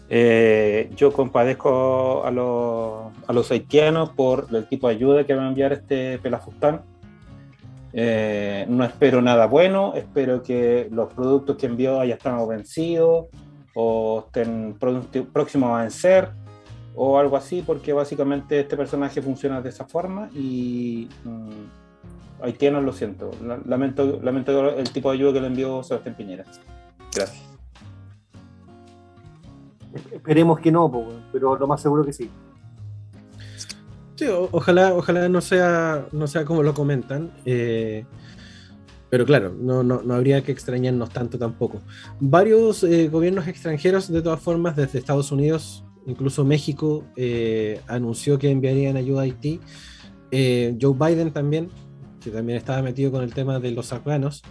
Eh, yo compadezco a los, a los haitianos por el tipo de ayuda que va a enviar este Pelafustán. Eh, no espero nada bueno, espero que los productos que envió ya están vencidos o estén próximos a vencer o algo así, porque básicamente este personaje funciona de esa forma y mm, haitianos, lo siento. Lamento, lamento el tipo de ayuda que le envió Sebastián Piñera. Gracias. Esperemos que no, pero lo más seguro que sí. Sí, ojalá, ojalá no sea, no sea como lo comentan. Eh, pero claro, no, no, no, habría que extrañarnos tanto tampoco. Varios eh, gobiernos extranjeros, de todas formas, desde Estados Unidos, incluso México, eh, anunció que enviarían ayuda a Haití. Joe Biden también, que también estaba metido con el tema de los afganos,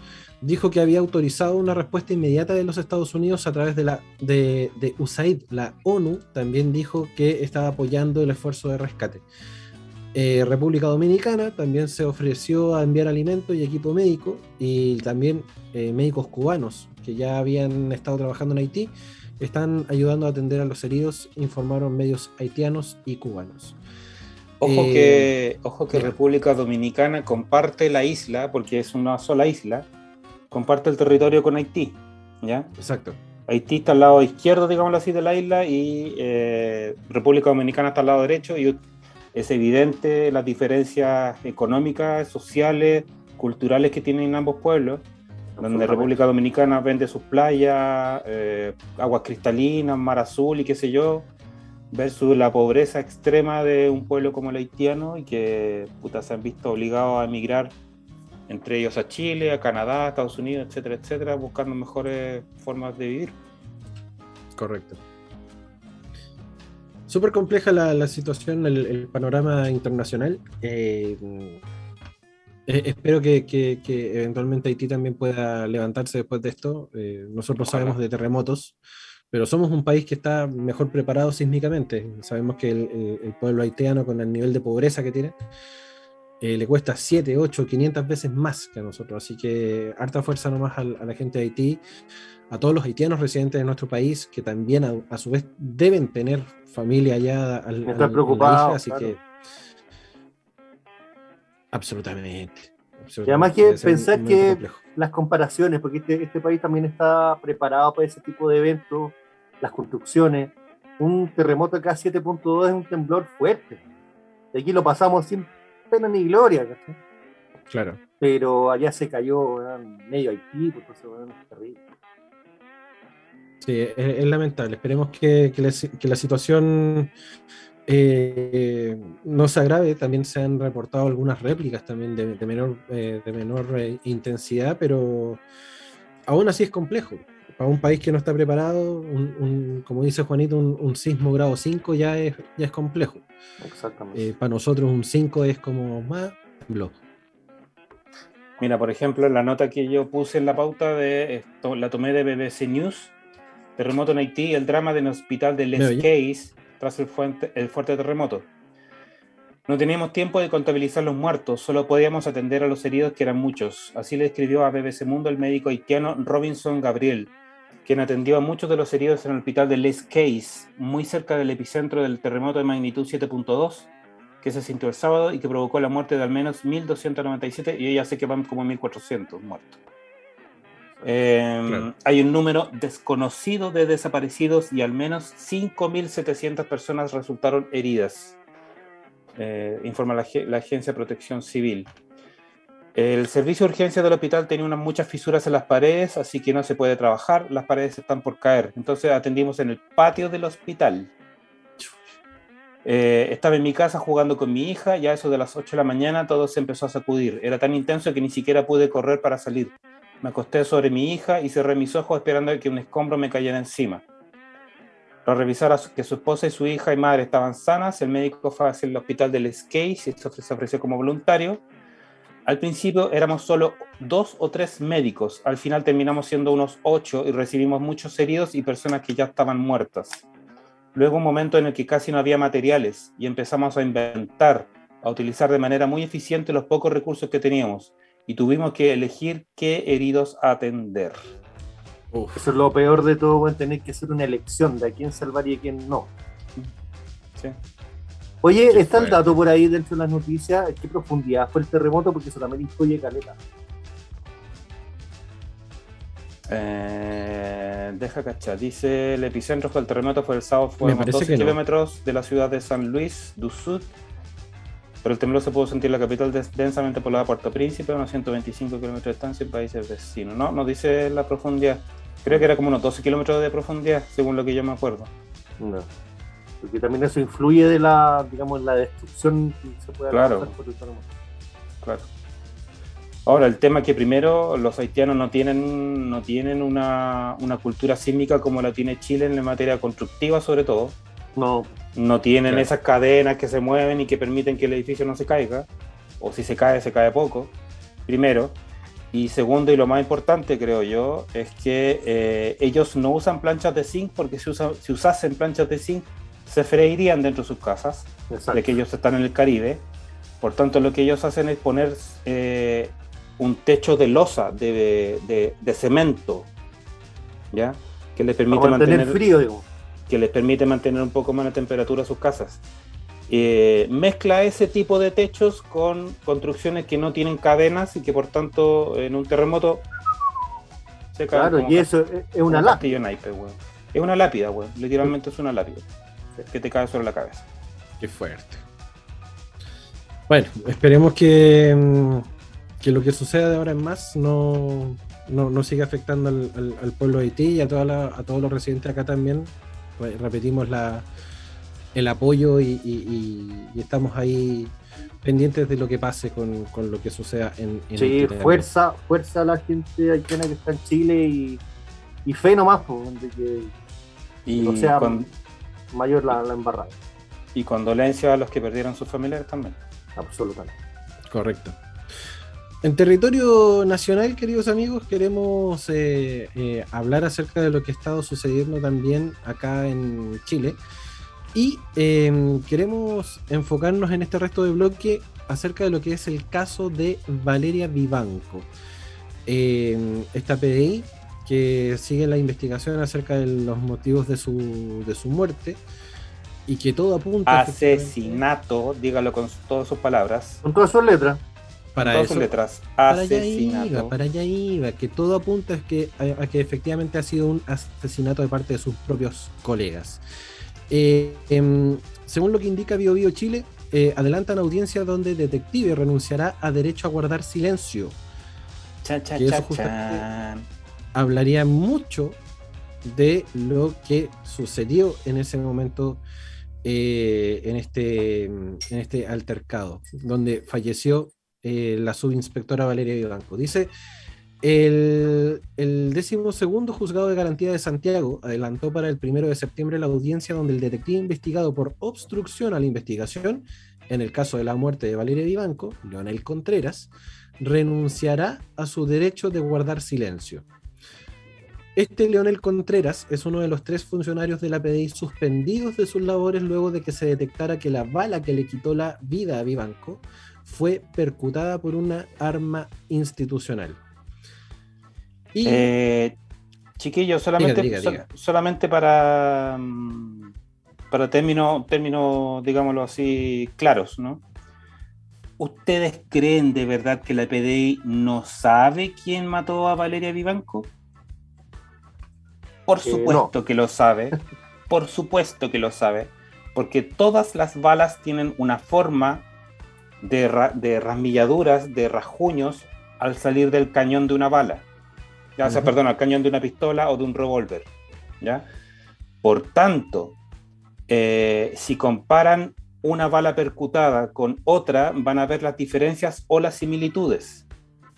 dijo que había autorizado una respuesta inmediata de los Estados Unidos a través de la de, USAID. La ONU también dijo que estaba apoyando el esfuerzo de rescate. Eh, República Dominicana también se ofreció a enviar alimentos y equipo médico y también eh, médicos cubanos que ya habían estado trabajando en Haití están ayudando a atender a los heridos, informaron medios haitianos y cubanos. Ojo eh, que, ojo que República Dominicana comparte la isla, porque es una sola isla, comparte el territorio con Haití, ¿ya? Exacto. Haití está al lado izquierdo, digámoslo así, de la isla y eh, República Dominicana está al lado derecho y es evidente las diferencias económicas, sociales, culturales que tienen ambos pueblos, donde República Dominicana vende sus playas, eh, aguas cristalinas, mar azul y qué sé yo, versus la pobreza extrema de un pueblo como el haitiano y que puta, se han visto obligados a emigrar entre ellos a Chile, a Canadá, a Estados Unidos, etcétera, etcétera, buscando mejores formas de vivir. Correcto. Súper compleja la, situación, el, panorama internacional. Eh, eh, espero que, eventualmente Haití también pueda levantarse después de esto. Eh, nosotros sabemos de terremotos, pero somos un país que está mejor preparado sísmicamente. Sabemos que el pueblo haitiano, con el nivel de pobreza que tiene, eh, le cuesta 7, 8, 500 veces más que a nosotros. Así que harta fuerza nomás a, la gente de Haití, a todos los haitianos residentes de nuestro país, que también a, su vez deben tener familia allá. Al, Están preocupados. Así que. Absolutamente. Y además que pensar que las comparaciones, porque este, este, país también está preparado para ese tipo de eventos, las construcciones, un terremoto acá 7.2 es un temblor fuerte. Y aquí lo pasamos sin pena ni gloria, Claro. Pero allá se cayó en medio Haití, pues eso es terrible. Sí, es, lamentable. Esperemos que, la, situación eh, no se agrave. También se han reportado algunas réplicas también de, menor, de menor eh, eh, intensidad, pero aún así es complejo. Para un país que no está preparado, un, como dice Juanito, un, sismo grado 5 ya es, ya es complejo. Exactamente. Eh, para nosotros un 5 es como más blog. Mira, por ejemplo, la nota que yo puse en la pauta de esto, la tomé de BBC News, terremoto en Haití, el drama del hospital de Les Case tras el fuerte, fuerte terremoto. No teníamos tiempo de contabilizar los muertos, solo podíamos atender a los heridos que eran muchos. Así le escribió a BBC Mundo el médico haitiano Robinson Gabriel, quien atendió a muchos de los heridos en el hospital de Les Case, muy cerca del epicentro del terremoto de magnitud 7.2, que se sintió el sábado y que provocó la muerte de al menos 1.297, y ya sé que van como 1.400 muertos. Em, hay un número desconocido de desaparecidos y al menos 5.700 personas resultaron heridas, eh, informa la, la Agencia de Protección Civil. El servicio de urgencia del hospital tenía unas muchas fisuras en las paredes, así que no se puede trabajar, las paredes están por caer. Entonces atendimos en el patio del hospital. Eh, estaba en mi casa jugando con mi hija, ya eso de las 8 de la mañana todo se empezó a sacudir. Era tan intenso que ni siquiera pude correr para salir. Me acosté sobre mi hija y cerré mis ojos esperando que un escombro me cayera encima. Para revisar que su esposa y su hija y madre estaban sanas, el médico fue hacia el hospital del Skate y se ofreció como voluntario al principio éramos solo dos o tres médicos, al final terminamos siendo unos ocho y recibimos muchos heridos y personas que ya estaban muertas. Luego un momento en el que casi no había materiales y empezamos a inventar, a utilizar de manera muy eficiente los pocos recursos que teníamos y tuvimos que elegir qué heridos atender. Eso es lo peor de todo, tener que hacer una elección de a quién salvar y a quién no. Sí. Oye, está el dato por ahí dentro de las noticias, ¿qué profundidad fue el terremoto? Porque eso también incluye caleta. Eh, deja cachar, dice el epicentro del terremoto fue el sábado, fue a 12 kilómetros de la ciudad de San Luis do Sud. Pero el temblor se pudo sentir en la capital densamente poblada Puerto Príncipe, a unos 125 kilómetros de distancia en países vecinos. No, nos dice la profundidad. Creo que era como unos 12 kilómetros de profundidad, según lo que yo me acuerdo. No. Porque también eso influye de la, digamos, la destrucción que se puede claro. por el Claro. Ahora, el tema es que primero los haitianos no tienen, no tienen una, una cultura sísmica como la tiene Chile en la materia constructiva, sobre todo. No. No tienen esas cadenas que se mueven y que permiten que el edificio no se caiga. O si se cae, se cae poco. Primero. Y segundo, y lo más importante, creo yo, es que eh, ellos no usan planchas de zinc porque si, si usasen planchas de zinc se freirían dentro de sus casas, de que ellos están en el Caribe. Por tanto, lo que ellos hacen es poner eh, un techo de losa, de, de, cemento, ¿ya? Que les permite mantener, frío, digo que les permite mantener un poco más la temperatura a sus casas. Eh, mezcla ese tipo de techos con construcciones que no tienen cadenas y que por tanto en un terremoto se caen. Claro, y eso es una lápida. es una lápida, weón. Literalmente es una lápida que te cae sobre la cabeza. Qué fuerte. Bueno, esperemos que, mm, que lo que suceda de ahora en más no, no, siga afectando al, pueblo de Haití y a, toda a todos los residentes acá también, repetimos la, el apoyo y, estamos ahí pendientes de lo que pase con, lo que suceda en, en Sí, este fuerza, fuerza a la gente haitiana que está en Chile y, y fe nomás, de que y no sea mayor la, la embarrada. Y condolencia a los que perdieron sus familiares también. Absolutamente. Correcto. En territorio nacional, queridos amigos, queremos eh, eh, hablar acerca de lo que ha estado sucediendo también acá en Chile. Y em, queremos enfocarnos en este resto de bloque acerca de lo que es el caso de Valeria Vivanco. Em, esta PDI que sigue la investigación acerca de los motivos de su, de su muerte y que todo apunta... Asesinato, dígalo con todas sus palabras. Con todas sus letras para eso, letras. Para allá iba, para allá iba, que todo apunta es que, a, que efectivamente ha sido un asesinato de parte de sus propios colegas. Eh, em, según lo que indica Bio, Bio Chile, eh, adelantan audiencia donde detective renunciará a derecho a guardar silencio. hablaría mucho de lo que sucedió en ese momento eh, en, este, en este altercado, donde falleció eh, la subinspectora Valeria Vivanco. Dice, el, el décimo segundo juzgado de garantía de Santiago adelantó para el primero de septiembre la audiencia donde el detective investigado por obstrucción a la investigación, en el caso de la muerte de Valeria Vivanco, Leonel Contreras, renunciará a su derecho de guardar silencio. Este Leonel Contreras es uno de los tres funcionarios de la PDI suspendidos de sus labores luego de que se detectara que la bala que le quitó la vida a Vivanco fue percutada por una arma institucional. Y... Eh, chiquillos, solamente, solamente para, mm, para términos, término, digámoslo así, claros, ¿no? ¿Ustedes creen de verdad que la PDI no sabe quién mató a Valeria Vivanco? Por eh, supuesto que lo sabe, por supuesto que lo sabe, porque todas las balas tienen una forma de, de rasmilladuras, de rasguños al salir del cañón de una bala. Ya, sea, perdón, al cañón de una pistola o de un revólver. ¿ya? Por tanto, eh, si comparan una bala percutada con otra, van a ver las diferencias o las similitudes.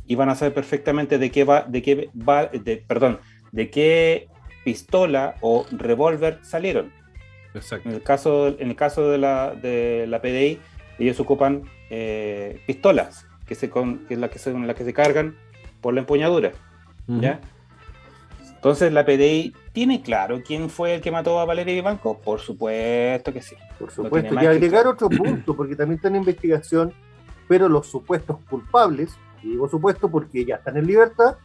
Y van a saber perfectamente de qué va, de qué va, de, perdón, de qué pistola o revólver salieron. En el caso, en el caso de la, de la PDI, ellos ocupan eh, pistolas, que, se con, que es la que se, la que se cargan por la empuñadura. ¿ya? Entonces la PDI tiene claro quién fue el que mató a Valeria Vivanco, por supuesto que sí. Por supuesto, y agregar otro punto, porque también está en investigación, pero los supuestos culpables, y digo supuesto porque ya están en libertad,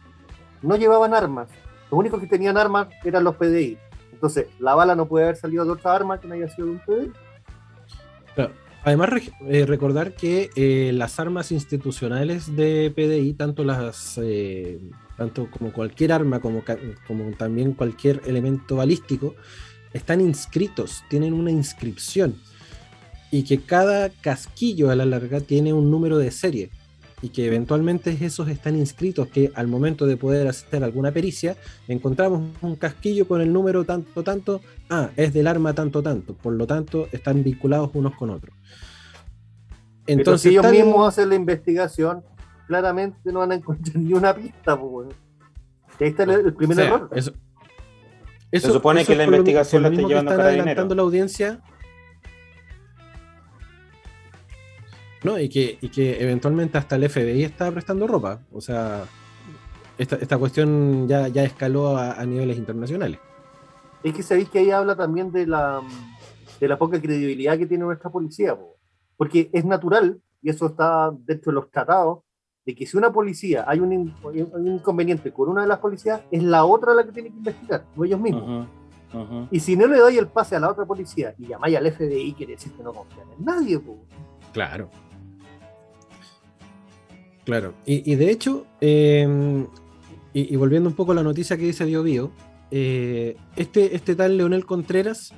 no llevaban armas. Los únicos que tenían armas eran los PDI. Entonces, la bala no puede haber salido de otra arma que no haya sido de un PDI. Además, eh, recordar que eh, las armas institucionales de PDI, tanto las eh, tanto como cualquier arma, como, como también cualquier elemento balístico, están inscritos, tienen una inscripción. y que cada casquillo a la larga tiene un número de serie y que eventualmente esos están inscritos que al momento de poder hacer alguna pericia encontramos un casquillo con el número tanto tanto, ah, es del arma tanto tanto, por lo tanto están vinculados unos con otros. Entonces, si ellos mismos hacen la investigación, claramente no van a encontrar [laughs] ni una pista, pues, Ahí está el, primer error. Eso, Se supone que la investigación la está llevando para adelantando la audiencia No, y que, y que eventualmente hasta el FBI está prestando ropa. O sea, esta, esta cuestión ya, ya escaló a, niveles internacionales. Es que sabéis que ahí habla también de la, de la poca credibilidad que tiene nuestra policía. Porque es natural, y eso está dentro de los tratados, de que si una policía hay un, inconveniente con una de las policías, es la otra la que tiene que investigar, no ellos mismos. Y si no le doy el pase a la otra policía y llamáis al FBI, quiere decir que no confían en nadie. Claro. Claro, y, de hecho, em, y, volviendo un poco a la noticia que dice Bio Bio, eh, este, este tal Leonel Contreras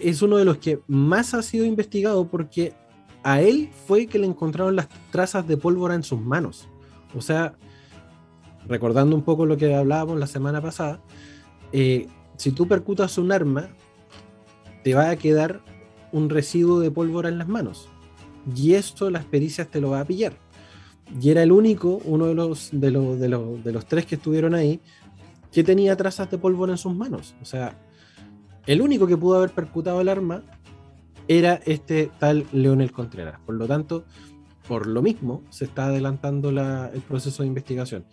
es uno de los que más ha sido investigado porque a él fue que le encontraron las trazas de pólvora en sus manos. O sea, recordando un poco lo que hablábamos la semana pasada, eh, si tú percutas un arma, te va a quedar un residuo de pólvora en las manos. Y esto las pericias te lo va a pillar y era el único, uno de los, de, los, de, los, de los tres que estuvieron ahí, que tenía trazas de pólvora en sus manos. O sea, el único que pudo haber percutado el arma era este tal Leonel Contreras. Por lo tanto, por lo mismo, se está adelantando el proceso de investigación.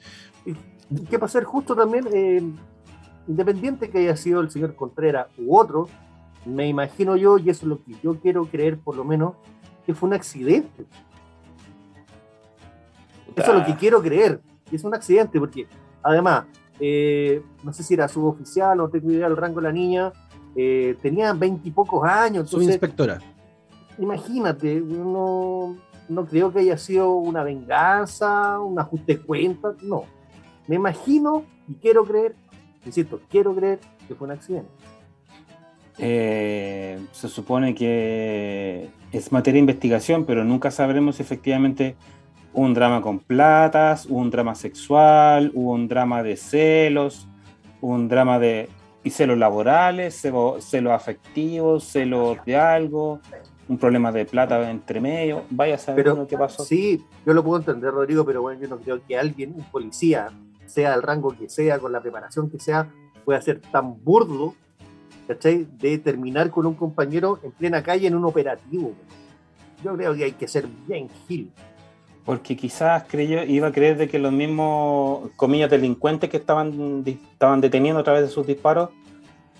¿Qué va a ser justo también, eh, independiente que haya sido el señor Contreras u otro, me imagino yo, y eso es lo que yo quiero creer por lo menos, que fue un accidente. Eso es lo que quiero creer. Y es un accidente, porque además, eh, no sé si era suboficial, no tengo idea del rango de la niña, eh, tenía veintipocos años. Su inspectora. Imagínate, no, no creo que haya sido una venganza, un ajuste de cuentas, no. Me imagino y quiero creer, insisto, quiero creer que fue un accidente. Eh, se supone que es materia de investigación, pero nunca sabremos efectivamente un drama con platas, un drama sexual, hubo un drama de celos, un drama de y celos laborales, celos, afectivos, celos de algo, un problema de plata entre medio. Vaya a saber pero, qué pasó. Sí, yo lo puedo entender, Rodrigo, pero bueno, yo no creo que alguien, un policía, sea el rango que sea, con la preparación que sea, pueda ser tan burdo, ¿cachai? De terminar con un compañero en plena calle en un operativo. Yo creo que hay que ser bien gil porque quizás creyó, iba a creer de que los mismos, comillas, delincuentes que estaban, estaban deteniendo a través de sus disparos,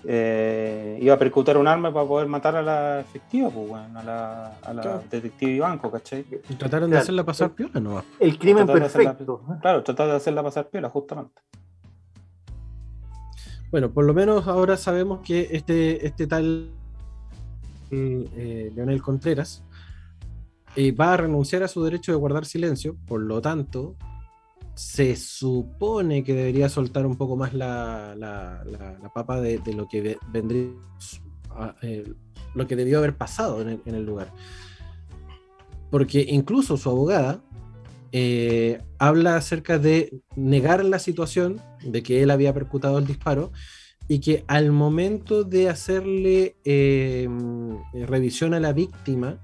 eh, iba a percutar un arma para poder matar a la efectiva, pues, bueno, a la, a la detective y banco, ¿cachai? Trataron de hacerla pasar piola, ¿no? El crimen perfecto. claro, trataron de hacerla pasar piola, justamente. Bueno, por lo menos ahora sabemos que este, este tal eh, Leonel Contreras va a renunciar a su derecho de guardar silencio, por lo tanto, se supone que debería soltar un poco más la, papa de, lo que vendría, eh, lo que debió haber pasado en el, lugar. Porque incluso su abogada eh, habla acerca de negar la situación de que él había percutado el disparo y que al momento de hacerle eh, revisión a la víctima,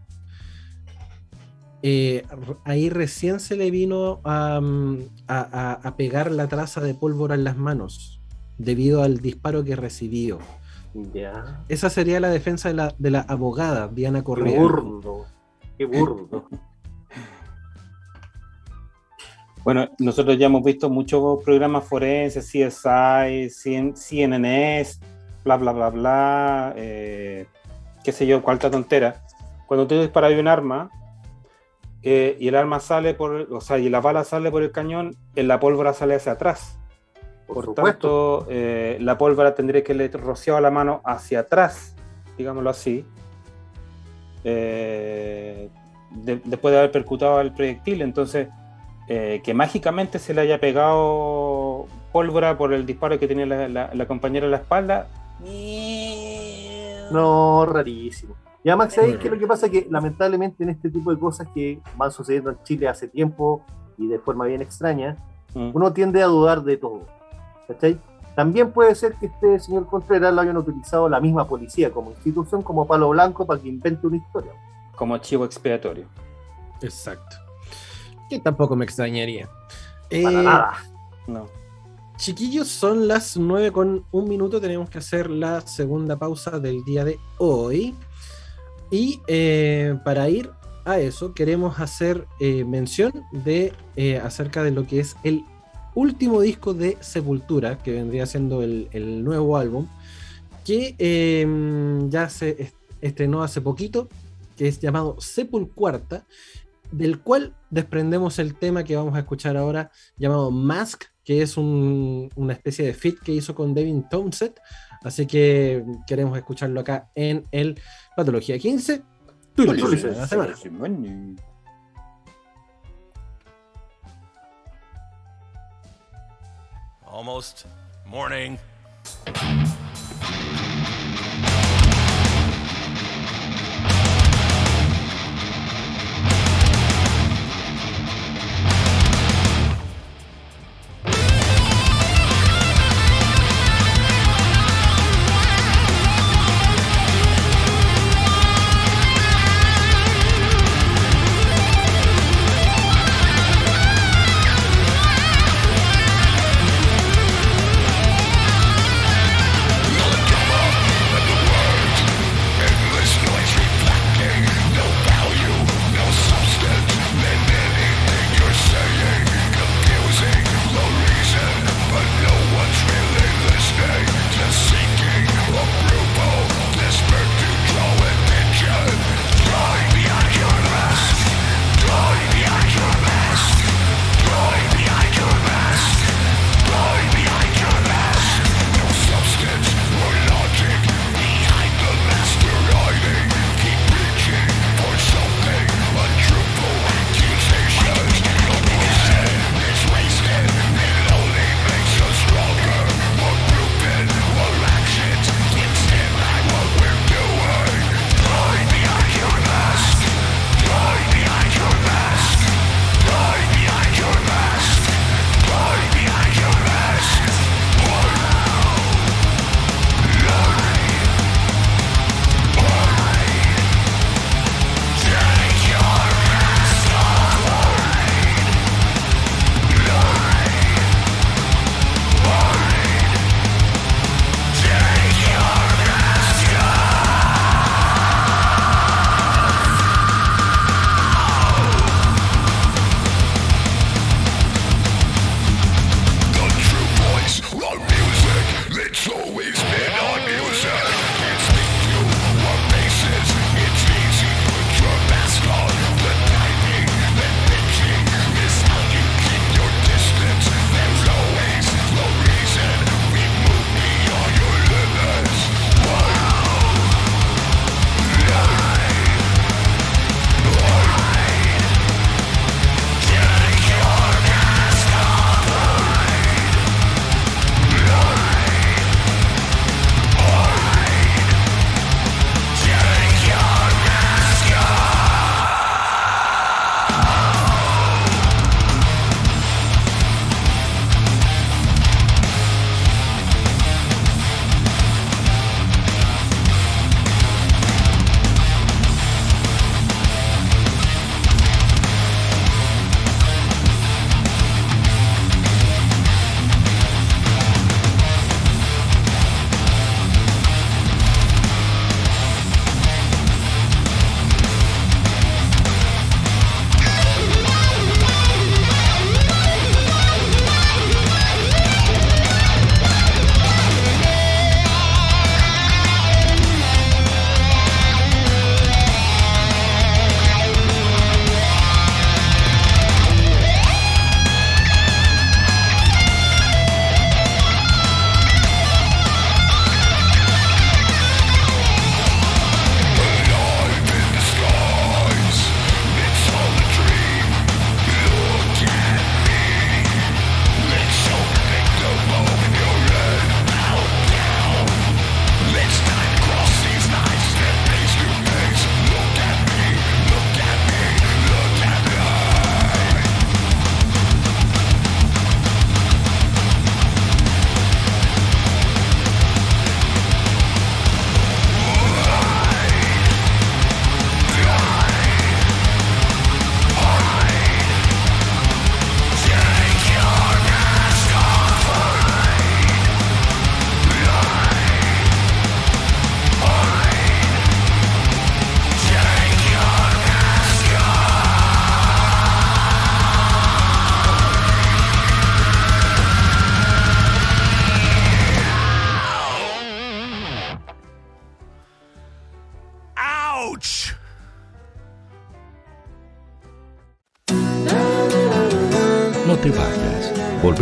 eh, ahí recién se le vino mm, a, pegar la traza de pólvora en las manos debido al disparo que recibió. Esa sería la defensa de la, abogada Diana Correa. Qué burdo, qué burdo. Bueno, nosotros ya hemos visto muchos programas forenses, CSI, CNNS, bla, bla, bla, bla, eh, qué sé yo, cuánta tontera. Cuando tú disparas un arma, eh, y el arma sale por, o sea, y la bala sale por el cañón, en la pólvora sale hacia atrás. Por, tanto, eh, la pólvora tendría que le rociar la mano hacia atrás, digámoslo así, eh, después de haber percutado el proyectil. Entonces, que mágicamente se le haya pegado pólvora por el disparo que tenía la, la compañera en la espalda. No, rarísimo. Y además, ¿sabéis qué es lo que pasa? Que lamentablemente en este tipo de cosas que van sucediendo en Chile hace tiempo y de forma bien extraña, mm. uno tiende a dudar de todo. ¿Cachai? También puede ser que este señor Contreras lo hayan utilizado la misma policía como institución, como palo blanco, para que invente una historia. Como archivo expiatorio. Exacto. Que tampoco me extrañaría. Para eh, nada. No. Chiquillos, son las 9 con un minuto. Tenemos que hacer la segunda pausa del día de hoy. Y eh, para ir a eso, queremos hacer eh, mención de acerca de lo que es el último disco de Sepultura, que vendría siendo el, nuevo álbum, que em, ya se estrenó hace poquito, que es llamado Sepulcuarta, del cual desprendemos el tema que vamos a escuchar ahora, llamado Mask, que es una especie de fit que hizo con Devin Townsend. Así que queremos escucharlo acá en el Patología 15. la semana. Almost morning.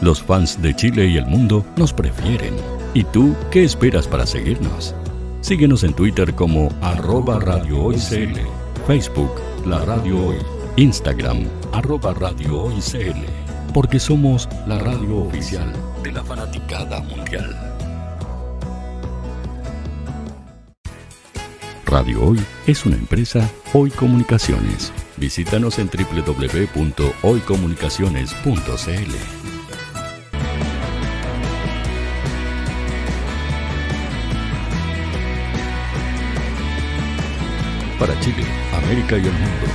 Los fans de Chile y el mundo nos prefieren. ¿Y tú qué esperas para seguirnos? Síguenos en Twitter como arroba Radio Hoy CL, Facebook La Radio Hoy, Instagram arroba Radio Hoy CL porque somos la radio oficial de la fanaticada mundial. Radio Hoy es una empresa Hoy Comunicaciones. Visítanos en www.hoycomunicaciones.cl. Para Chile, América y el mundo,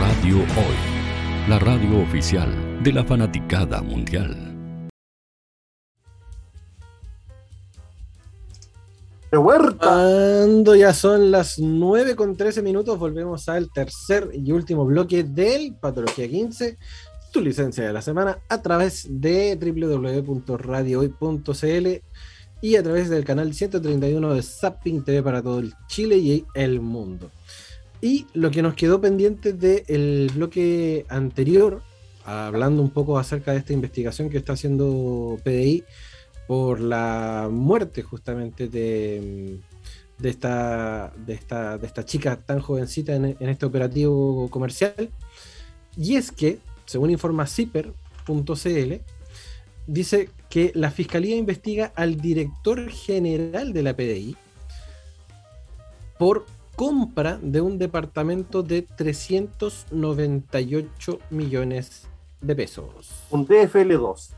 Radio Hoy, la radio oficial de la fanaticada mundial. Cuando ya son las 9 con 13 minutos, volvemos al tercer y último bloque del Patología 15, tu licencia de la semana, a través de www.radiohoy.cl y a través del canal 131 de Zapping TV para todo el Chile y el mundo. Y lo que nos quedó pendiente del bloque anterior hablando un poco acerca de esta investigación que está haciendo PDI por la muerte justamente de, esta, chica tan jovencita en, este operativo comercial. Y es que, según informa CIPER.cl, dice que la Fiscalía investiga al director general de la PDI por compra de un departamento de 398 millones de pesos. Un DFL2.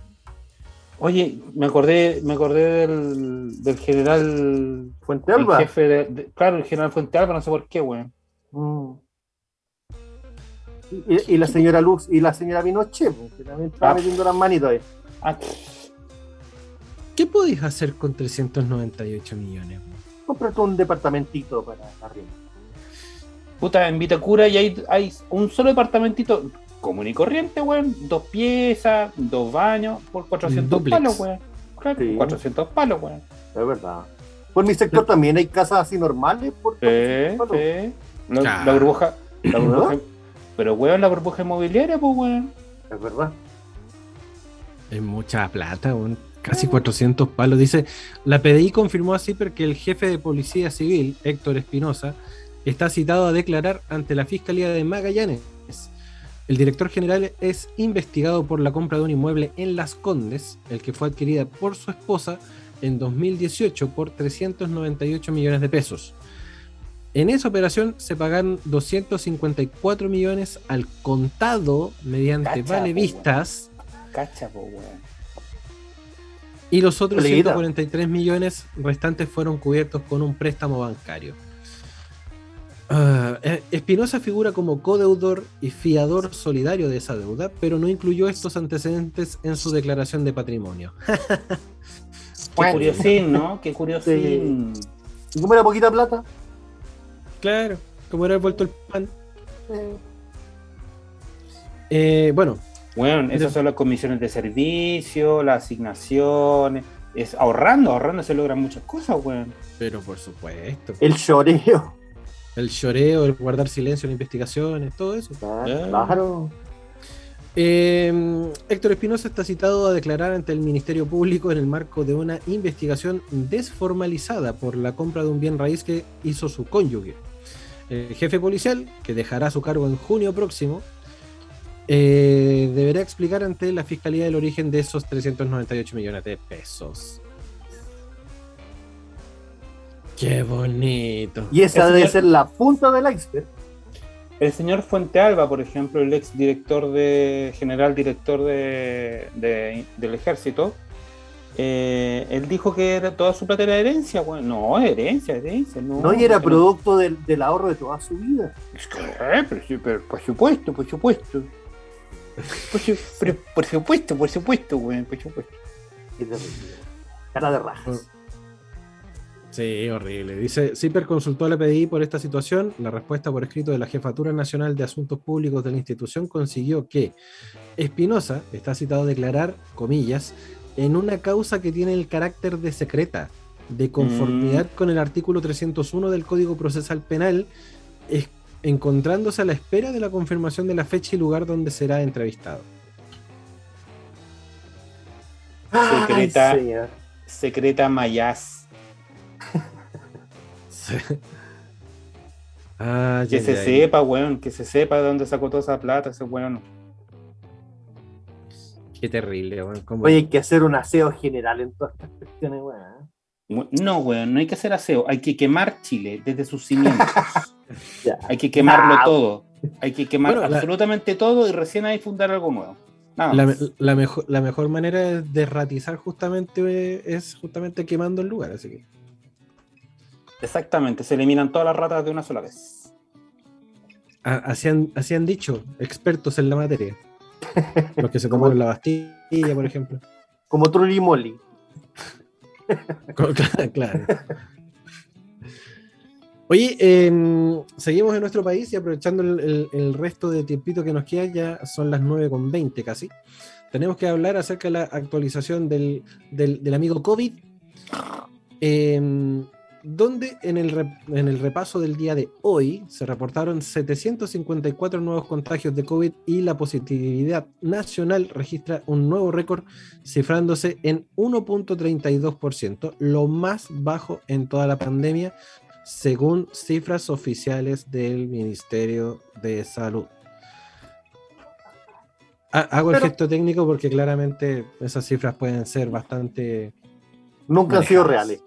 Oye, me acordé, me acordé del, del general Fuente Alba. claro, el general Fuente Alba, no sé por qué, weón. Mm. Y, la señora Luz y la señora Pinochet, que también estaba ah. metiendo las manitos ahí. Ah. ¿Qué podéis hacer con 398 millones? Comprate un departamentito para arriba. Puta, en Vitacura y hay, hay un solo departamentito común y corriente, weón. Dos piezas, dos baños, por 400 palos, weón. Claro, 400 palos, weón. Es verdad. Por mi sector también hay casas así normales. Por sí, sí. La, la, burbuja. La burbuja pero, weón, la burbuja inmobiliaria, pues, weón. Es verdad. Es mucha plata, weón. Casi 400 palos. Dice, la PDI confirmó así porque el jefe de policía civil, Héctor Espinosa, está citado a declarar ante la Fiscalía de Magallanes el director general es investigado por la compra de un inmueble en Las Condes, el que fue adquirida por su esposa en 2018 por 398 millones de pesos. En esa operación se pagaron 254 millones al contado mediante vale vistas. Y los otros 143 millones restantes fueron cubiertos con un préstamo bancario. Uh, Espinosa figura como codeudor y fiador solidario de esa deuda, pero no incluyó estos antecedentes en su declaración de patrimonio. [laughs] Qué curiosín, ¿no? Qué curiosín. ¿Y cómo era poquita plata? Claro, como era vuelto el pan. Eh, bueno. Bueno, esas son las comisiones de servicio, las asignaciones. Es ahorrando, ahorrando se logran muchas cosas, weón. Pero por supuesto. El choreo. El lloreo, el guardar silencio en investigaciones, todo eso. Claro. Em, Héctor Espinosa está citado a declarar ante el Ministerio Público en el marco de una investigación desformalizada por la compra de un bien raíz que hizo su cónyuge. El jefe policial, que dejará su cargo en junio próximo, eh, deberá explicar ante la Fiscalía el origen de esos 398 millones de pesos. Qué bonito. Y esa debe ser la punta del iceberg. el señor Fuente Alba, por ejemplo, el ex director de, general director de, del ejército, eh, él dijo que era toda su plata era herencia, bueno, no, herencia, herencia, no. No, y era producto del, ahorro de toda su vida. Pero, por supuesto, por supuesto. Por, por supuesto, por supuesto, güey, por supuesto. Cara de rajas. Sí, horrible. Dice, CIPER consultó al EPDI por esta situación. La respuesta por escrito de la Jefatura Nacional de Asuntos Públicos de la institución consiguió que Espinosa está citado a declarar, comillas, en una causa que tiene el carácter de secreta, de conformidad mm. con el artículo 301 del Código Procesal Penal, es, encontrándose a la espera de la confirmación de la fecha y lugar donde será entrevistado. Secreta, secreta Mayas. Ah, que se sepa, weón, que se sepa de dónde sacó toda esa plata ese weón. Qué terrible, weón. Oye, hay que hacer un aseo general en todas estas cuestiones, weón. No, weón, no hay que hacer aseo, hay que quemar Chile desde sus cimientos. [laughs] hay que quemarlo todo. Hay que quemar absolutamente todo y recién hay fundar algo nuevo. La, mejor, la mejor manera de ratizar justamente es justamente quemando el lugar, así que. Exactamente, se eliminan todas las ratas de una sola vez. Así han, dicho expertos en la materia. [laughs] Los que se tomaron la Bastilla, por ejemplo. Como Trulli Molly. [laughs] [laughs] claro. Oye, em, seguimos en nuestro país y aprovechando el, resto de tiempito que nos queda, ya son las 9.20 casi. Tenemos que hablar acerca de la actualización del, del amigo COVID. Eh, donde en el, repaso del día de hoy se reportaron 754 nuevos contagios de COVID y la positividad nacional registra un nuevo récord cifrándose en 1.32%, lo más bajo en toda la pandemia, según cifras oficiales del Ministerio de Salud. Hago el gesto técnico porque claramente esas cifras pueden ser bastante... Nunca han sido reales.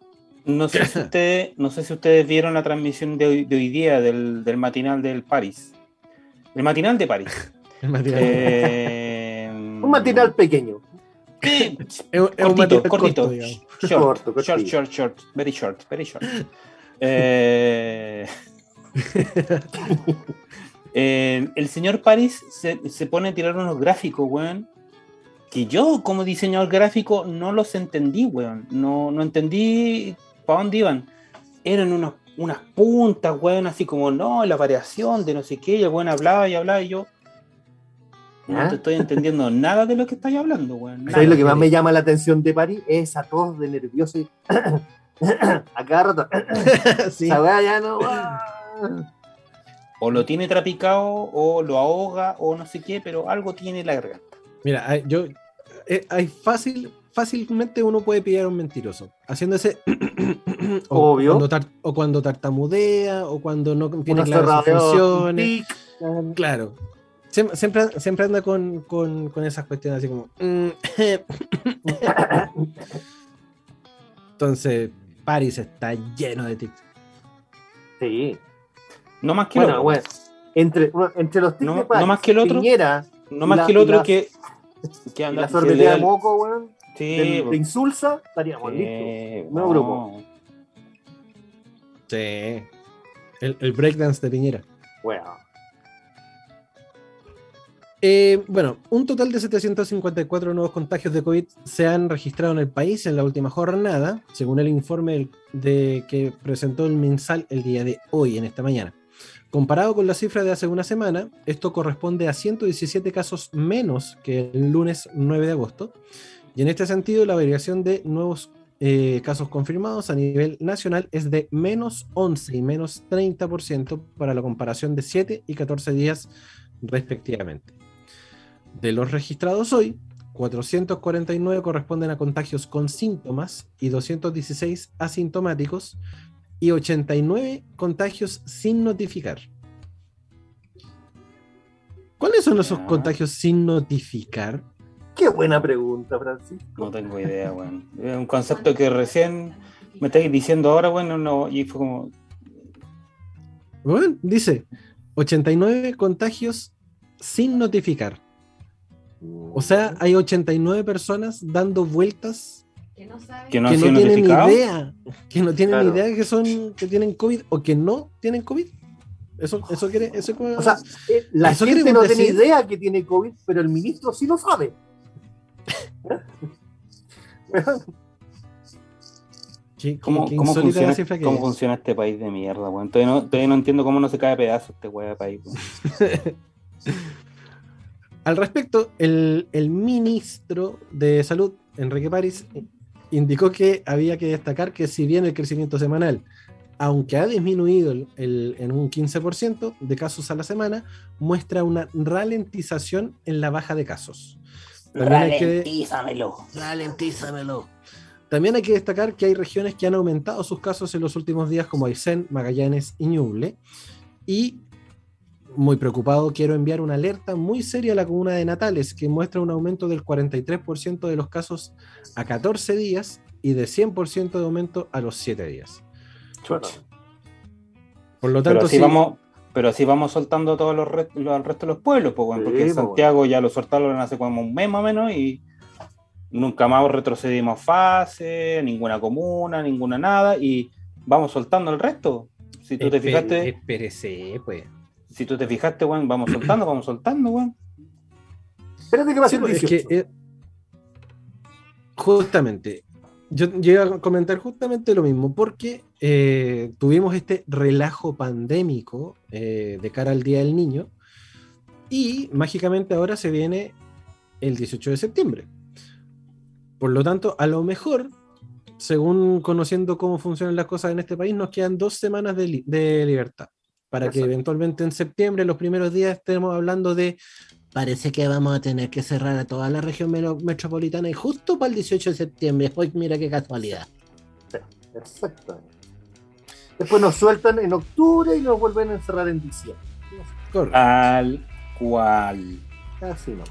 No sé si [coughs] ustedes, no sé si ustedes vieron la transmisión de hoy, día del, matinal del París. El matinal de París. [laughs] Eh, un matinal pequeño. cortito, cortito. short, short, short, short, very short, very short. Eh, [laughs] eh, el señor París se, se, pone a tirar unos gráficos, weón. Que yo, como diseñador gráfico, no los entendí, weón. No, no entendí ¿para dónde iban? Eran unos, unas puntas, weón, así como, no, la variación de no sé qué, y el weón hablaba y hablaba y yo. No te estoy entendiendo [laughs] nada de lo que estáis hablando, weón. ¿Sabes lo que más me llama la atención de París? Es a todos de nervioso y. [clears throat] [coughs] a cada rato. [coughs] sí. Esa ya no O lo tiene trapicado, o lo ahoga, o no sé qué, pero algo tiene la garganta. Mira, yo. Eh, hay fácil, fácilmente uno puede pillar a un mentiroso. Haciendo ese. [coughs] o, Obvio. Cuando o cuando tartamudea, o cuando no tiene claras funciones. Claro. Siempre, siempre, anda con, con, con, esas cuestiones así como. Mm, Entonces, Paris está lleno de tics. Sí. No más que el otro. Bueno, entre, entre los tics no, de Paris, no más que el otro. no más que el otro que, que anda. La sorbetía de moco, weón sí, de, insulsa, estaríamos listos. Nuevo grupo. Sí. El, el breakdance de Piñera. Bueno. Eh, bueno, un total de 754 nuevos contagios de COVID se han registrado en el país en la última jornada, según el informe de, que presentó el MinSal el día de hoy, en esta mañana. Comparado con la cifra de hace una semana, esto corresponde a 117 casos menos que el lunes 9 de agosto y en este sentido, la variación de nuevos eh, casos confirmados a nivel nacional es de menos 11 y menos 30% para la comparación de 7 y 14 días respectivamente. De los registrados hoy, 449 corresponden a contagios con síntomas y 216 asintomáticos y 89 contagios sin notificar. ¿Cuáles son esos contagios sin notificar? Qué buena pregunta, Francisco. No tengo idea, weón. Es un concepto que recién me estáis diciendo ahora, bueno, no, y fue como. Bueno, dice. 89 contagios sin notificar. O sea, hay 89 personas dando vueltas que no, que no, tienen idea, que no tienen claro. idea que son que tienen COVID o que no tienen COVID. Eso, eso quiere, eso o sea, eh, la eso gente no tiene idea que tiene COVID, pero el ministro sí lo sabe. [laughs] ¿Qué, ¿Cómo, qué cómo, funciona, ¿Cómo, funciona, este país de mierda, weón? Todavía no, todavía no entiendo cómo no se cae a pedazos este weón de país. [laughs] Al respecto, el, el, ministro de Salud, Enrique París, indicó que había que destacar que si bien el crecimiento semanal, aunque ha disminuido el, el, en un 15% de casos a la semana, muestra una ralentización en la baja de casos. Ralentízamelo. Que... Ralentízamelo. También hay que destacar que hay regiones que han aumentado sus casos en los últimos días, como Aysén, Magallanes y Ñuble. Y muy preocupado, quiero enviar una alerta muy seria a la comuna de Natales, que muestra un aumento del 43% de los casos a 14 días y de 100% de aumento a los 7 días. Por lo tanto, pero así, vamos, pero así vamos soltando todos los, rest, los, al resto de los pueblos, porque sí, en Santiago bueno. ya lo soltaron hace como un mes más o menos y nunca más retrocedimos fase, ninguna comuna, ninguna nada, y vamos soltando el resto. Si tú te fijaste. Espérese, pues. Si tú te fijaste, weón, vamos soltando, [clears throat] vamos soltando, weón. Espérate que va a ser es que, eh, Justamente. Yo llegué a comentar justamente lo mismo, porque eh, tuvimos este relajo pandémico eh, de cara al Día del Niño, y mágicamente ahora se viene el 18 de septiembre. Por lo tanto, a lo mejor, según conociendo cómo funcionan las cosas en este país, nos quedan dos semanas de, li de libertad. Para Exacto. que eventualmente en septiembre, los primeros días, estemos hablando de. Parece que vamos a tener que cerrar a toda la región metropolitana y justo para el 18 de septiembre. Hoy, mira qué casualidad. Exacto. Después nos sueltan en octubre y nos vuelven a encerrar en diciembre. Correcto. Tal cual. Así nomás.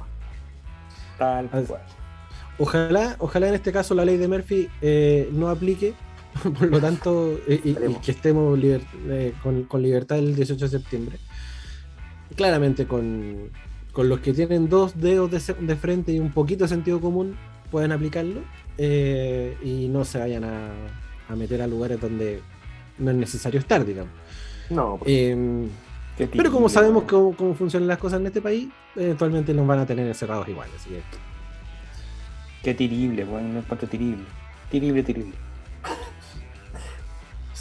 Tal cual. Ojalá, ojalá en este caso la ley de Murphy eh, no aplique, [laughs] por lo tanto, y, y, que estemos liber, eh, con, con, libertad el 18 de septiembre. Claramente con, con los que tienen dos dedos de, de, frente y un poquito de sentido común pueden aplicarlo eh, y no se vayan a, a, meter a lugares donde no es necesario estar, digamos. No. Eh, pero como sabemos cómo, cómo, funcionan las cosas en este país, eventualmente nos van a tener encerrados igual, así que Qué terrible, bueno, no encuentro terrible. Terrible, terrible.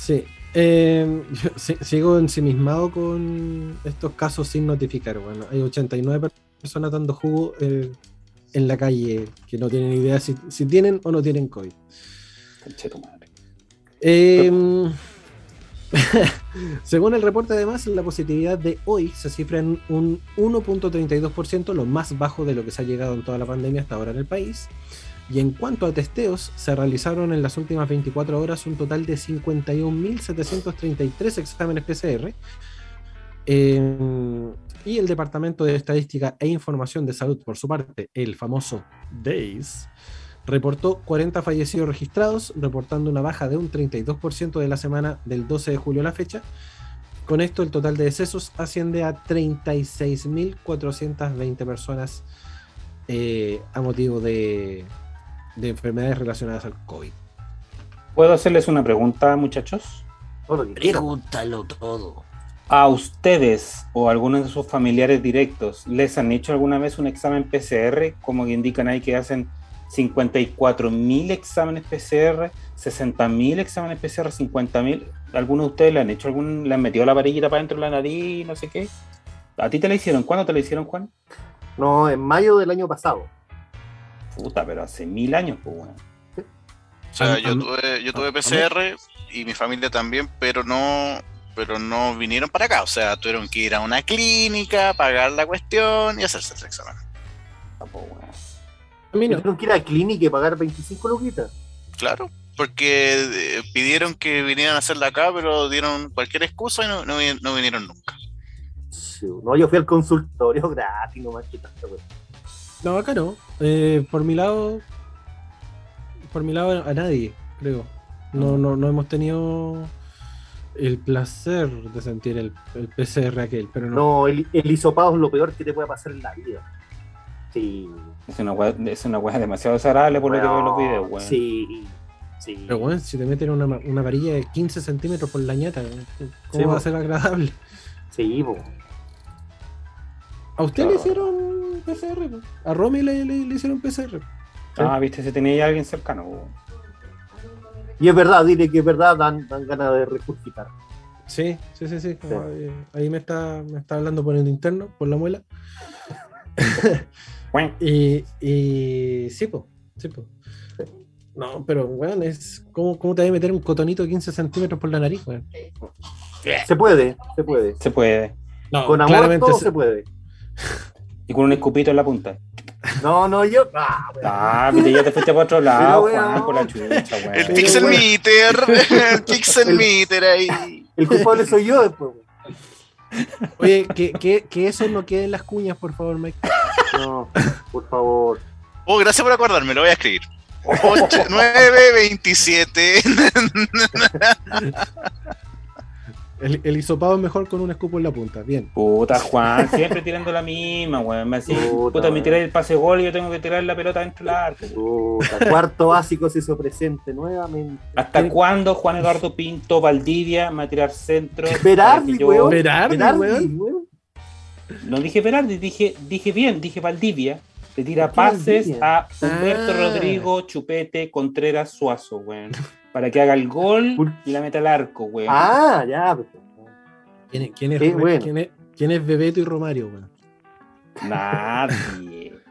Sí. Eh, [laughs] yo sigo ensimismado con estos casos sin notificar. Bueno, hay 89 personas dando jugo eh, en la calle que no tienen idea si, si tienen o no tienen COVID. madre. Eh, [laughs] según el reporte, además, la positividad de hoy se cifra en un 1.32%, lo más bajo de lo que se ha llegado en toda la pandemia hasta ahora en el país. Y en cuanto a testeos, se realizaron en las últimas 24 horas un total de 51.733 exámenes PCR. Eh, y el Departamento de Estadística e Información de Salud, por su parte, el famoso DAIS, reportó 40 fallecidos registrados, reportando una baja de un 32% de la semana del 12 de julio a la fecha. Con esto, el total de decesos asciende a 36.420 personas eh, a motivo de, de, enfermedades relacionadas al COVID. ¿Puedo hacerles una pregunta, muchachos? Pregúntalo todo. ¿A ustedes o a algunos de sus familiares directos les han hecho alguna vez un examen PCR, como que indican ahí que hacen 54.000 exámenes PCR, 60.000 exámenes PCR, 50.000. ¿Algunos de ustedes le han hecho algún, le han metido la varillita para dentro de la nariz, no sé qué? ¿A ti te la hicieron? ¿Cuándo te la hicieron, Juan? No, en mayo del año pasado. Puta, pero hace mil años, pues bueno. O sea, yo tuve, yo tuve PCR y mi familia también, pero no, pero no vinieron para acá. O sea, tuvieron que ir a una clínica, pagar la cuestión y hacerse el examen. Ah, pues, bueno. No. Tuvieron que ir a la clínica y pagar 25 luquitas. Claro, porque eh, pidieron que vinieran a hacerla acá, pero dieron cualquier excusa y no, no, no vinieron nunca. Sí, no, yo fui al consultorio [laughs] gratis, nomás que tanto, No, acá no. Eh, por mi lado, por mi lado a nadie, creo. No, no, no hemos tenido el placer de sentir el, el PCR aquel, pero no. No, el, el hisopado es lo peor que te puede pasar en la vida. Sí. Es una weá, es una weá demasiado desagradable por lo que veo en los videos, weón. Sí. Sí. Pero bueno, si te meten una, una varilla de 15 centímetros por la ñata, ¿cómo Sí, va a ser agradable? Sí, po. ¿A usted le hicieron PCR? po? ¿A Romy le, le- le hicieron PCR? Ah, viste, si tenía ya alguien cercano. Y es verdad, dile que es verdad, dan, dan ganas de recursitar. Sí, sí, sí, sí. como, eh, ahí me está, me está hablando por el interno, por la muela. [laughs] y, y sí, po, sí, po. No, pero weón, es. ¿cómo, ¿Cómo te vas a meter un cotonito de 15 centímetros por la nariz, weón? Se puede, se puede. Se puede. No, Con amor claramente todo se- se puede. [laughs] Y con un escupito en la punta. No, no, yo. Ah, weón. Ah, ya te fuiste para otro lado, Pero, Juan, la chucha, weón. El pixel meter, el pixel meter ahí. El culpable soy yo después. weón. Oye, que, que, que eso no quede en las cuñas, por favor, Mike. No, por favor. Oh, gracias por acordarme, lo voy a escribir. 8, 9, 27. El, el hisopado es mejor con un escupo en la punta. Bien. Puta, [laughs] Juan, siempre tirando la misma, weón. Me así, Puta, puta, me tiré el pase gol y yo tengo que tirar la pelota dentro del arco. Puta, cuarto básico se hizo presente nuevamente. ¿Hasta cuándo Juan Eduardo Pinto Valdivia me va a tirar centro? Berardi, weón. Berardi, Berardi, weón. weón. No dije Berardi, dije, dije bien, dije Valdivia. Le tira ¿Por qué pases Valdivia? a Humberto Ah. Rodrigo, Chupete, Contreras, Suazo, weón. Para que haga el gol y la meta al arco, weón. Ah, ya. pues. ¿Quién es, quién es, bueno. quién es, quién es Bebeto y Romario, weón? Nadie. [laughs]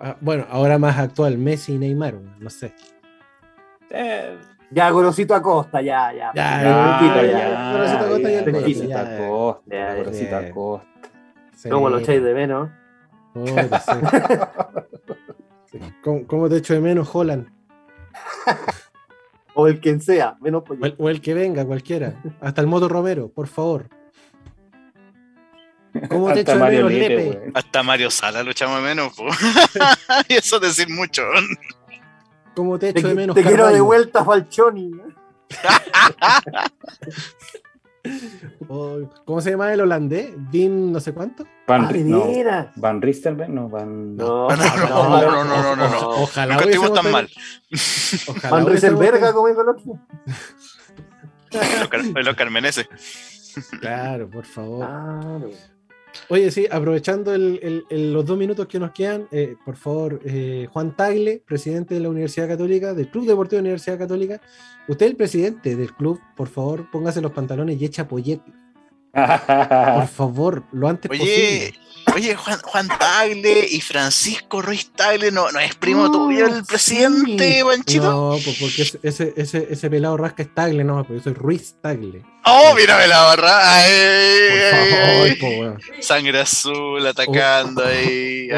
Ah, bueno, ahora más actual, Messi y Neymar, weón, no sé. Eh, Ya, Gorosito Acosta, ya, ya. Ya, ya, ya, ya. Gorosito Acosta Gorosito ya. Acosta. Gorosito Acosta. ¿Cómo lo echáis de menos? [laughs] ¿Cómo, cómo te echo de menos, Holland? [laughs] O el quien sea, menos O el, o el que venga, cualquiera. Hasta el Moto Romero, por favor. ¿Cómo te Hasta echo de Mario menos, Lepe, Lepe? Hasta Mario Sala lo echamos de menos. [laughs] y eso es decir mucho. ¿Cómo te Te, echo de menos, te quiero de vuelta, Falchoni. [laughs] [laughs] O- ¿Cómo se llama el holandés? Dean no sé cuánto. Van, Ah, no. Van Ristenberg, no, Van. No, No, no, no, no, no, no, no. Ojalá Nunca estuvimos tan mal. [laughs] Ojalá Van tenido- como dijo el otro. Los, [laughs] car- los carmeneses. Claro, por favor. Claro. Oye, sí, aprovechando el- el- el- los dos minutos que nos quedan, eh, por favor, eh, Juan Tagle, presidente de la Universidad Católica, del Club Deportivo de la Universidad Católica, usted es el presidente del club, por favor, póngase los pantalones y echa pollete. Por [laughs] favor, lo antes Oye, posible. oye, Juan, Juan Tagle y Francisco Ruiz Tagle, ¿no, no es primo tuyo el presidente, sí. Panchito? No, pues porque ese, ese, ese, ese pelado rasca es Tagle, no, porque yo soy Ruiz Tagle. Oh, mírame la barra. Ay, Por ay, favor, ay. po, weón. Sangre azul atacando ahí.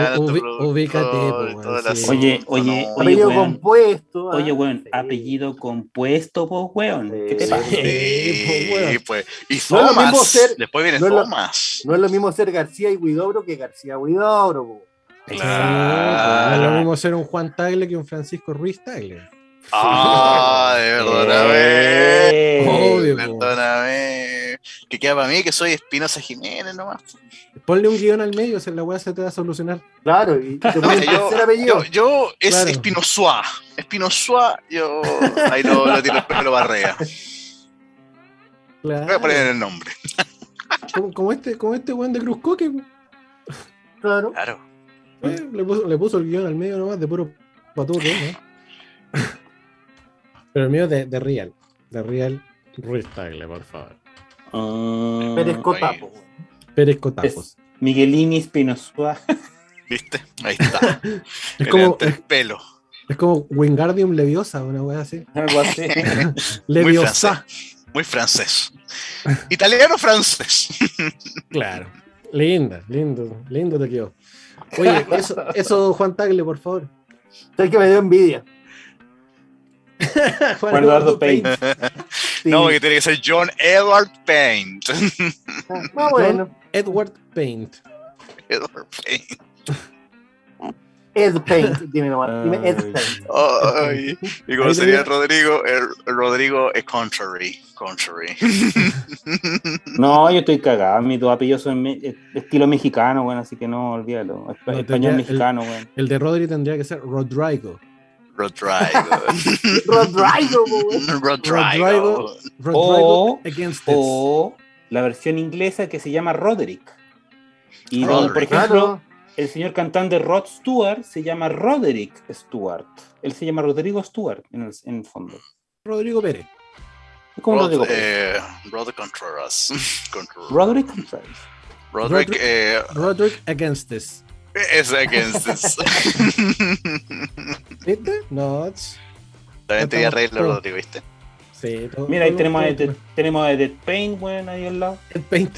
ubícate, po, Oye, oye, no. oye, Apellido weón. compuesto. ah. Oye, weón, Sí. apellido compuesto, pues, weón. ¿Qué te pasa? Sí, po, pues. Y No es lo Thomas. mismo ser- Después viene no es lo- Thomas. No es lo mismo ser García y Huidobro que García Huidobro. po. Sí, pues, no es lo mismo ser un Juan Tagle que un Francisco Ruiz Tagle. Ah, de perdóname. Eh. Obvio. Perdóname. Que queda para mí que soy Espinosa Jiménez nomás. Ponle un guion al medio, se- la weá se te va a solucionar. Claro, y te No, [laughs] pones el yo, yo, yo es Claro. Espinosuá. Espinosuá, yo ahí lo, lo tiro el pelo barrea. Voy a Claro. poner el nombre. Como, como este, como este weón de Cruz Coque. Claro. Claro. Eh, le, puso, le puso el guion al medio nomás de puro es, ¿no? Pero el mío es de, de Real. De Real Ruiz Tagle, por favor. Ah, Pérez Cotapo. Pérez Cotapos. es Miguelini Espinosuá. ¿Viste? Ahí está. [laughs] Es como, El es, pelo. es como Wingardium Leviosa, una weá así. [laughs] Algo así. [laughs] Leviosa. Muy francés. Italiano francés. Claro. Linda, lindo, lindo te quedó. Oye, eso, eso Juan Tagle, por favor. ¿Sabes que me dio envidia? [laughs] Juan Juan Eduardo Paint. Sí. [laughs] No, porque tiene que ser John Edward Paint. [laughs] Ah, bueno. Edward Paint. Edward Paint. Ed Paint, dime nomás. Dime Ed Paint. Ay, y como sería Rodrigo, el, Rodrigo es contrary. Contrary. No, yo estoy cagado. Mis dos apellidos son estilo mexicano, bueno, así que no, olvídalo. Español mexicano, bueno. El de Rodri tendría que ser Rodrigo. Rodrigo. Rodrigo, Rodrigo. Rodrigo. against o la versión inglesa que se llama Roderick. Y por ejemplo, el señor cantante Rod Stewart se llama Roderick Stewart. Él se llama Rodrigo Stewart en el, en el fondo. Rodrigo Pérez. ¿Cómo Rod, Rodrigo Pérez? Eh, Roderick [laughs] Contreras. Roderick Contreras. Roderick, Roderick, eh, Roderick against this. Es against this. ¿Viste? No. También te voy a reír, Rodrigo, ¿viste? Sí, todo, Mira, ahí todo tenemos, todo, a Dead, tenemos a Dead Paint, bueno, ahí al lado. El Paint.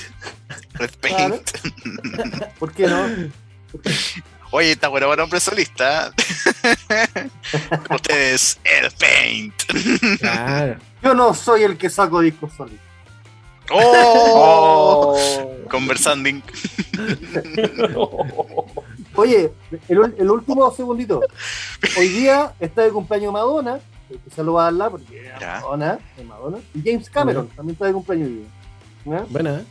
Red Paint. [laughs] ¿Por qué no? Oye, está bueno para hombre solista. [laughs] Ustedes, el Paint. Claro. Yo no soy el que saco discos solistas. ¡Oh! [laughs] Conversando. [laughs] Oye, el, el, último segundito. Hoy día está de cumpleaños Madonna. Que se lo va a dar la porque Madonna, es Madonna. Y James Cameron también está de cumpleaños hoy día. Buena, ¿eh?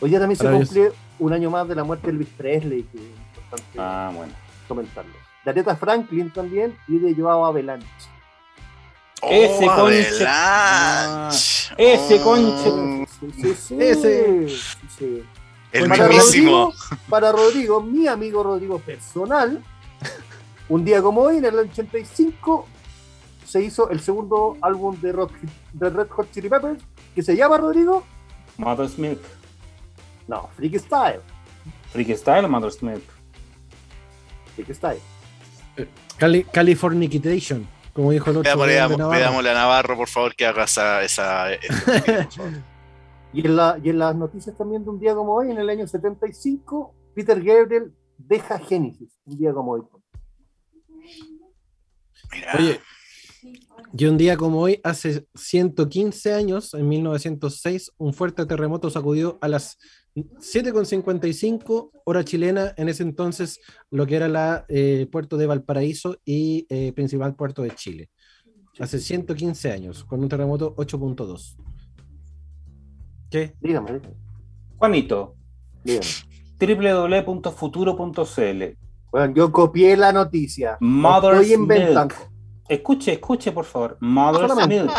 Hoy día también se cumple un año más de la muerte de Elvis Presley, que es importante Ah, bueno. comentarlo. De Aretha Franklin también y de Joao Avalanche. Ese Oh, conche-. Ese Oh, conche- Sí, sí, sí. Ese. Sí, sí. El Para mismísimo. Rodrigo, para Rodrigo, mi amigo Rodrigo personal, un día como hoy, en el 85, se hizo el segundo álbum de, Rock, de Red Hot Chili Peppers, que se llama Rodrigo, Mother's Milk. no, Freak Style. Freak Style o Mother's Milk. Freak Style. Cali Californication, como dijo el otro. A- Navarro. pidámosle a Navarro, por favor, que haga esa. [laughs] favor. Y en, la, y en las noticias también de un día como hoy, en el año 75, Peter Gabriel deja Genesis, un día como hoy. Mira, Oye, y un día como hoy, hace 115 años, en 1906, un fuerte terremoto sacudió a las 7.55 hora chilena, en ese entonces lo que era la eh, puerto de Valparaíso y eh, principal puerto de Chile. Hace 115 años, con un terremoto 8.2. ¿Qué? Dígame, dígame. Juanito, dígame. www.futuro.cl. Bueno, yo copié la noticia. No Mother's estoy inventando. Milk. Escuche, escuche, por favor. Mother's. Milk.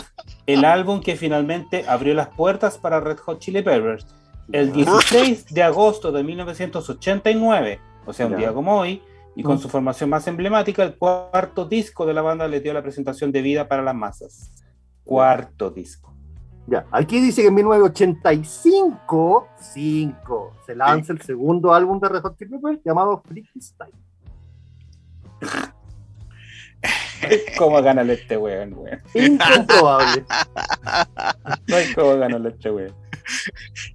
El álbum que finalmente abrió las puertas para Red Hot Chili Peppers. El 16 de agosto de 1989, o sea, un día como hoy, y con su formación más emblemática, el cuarto disco de la banda le dio la presentación de vida para las masas. Cuarto disco. Ya, aquí dice que en 1985 cinco, se lanza el segundo álbum de Red Hot Chili Peppers llamado Freaky Style. [laughs] ¿Cómo ganarle este weón, weón? Incomprobable. [laughs] No hay cómo ganarle este weón.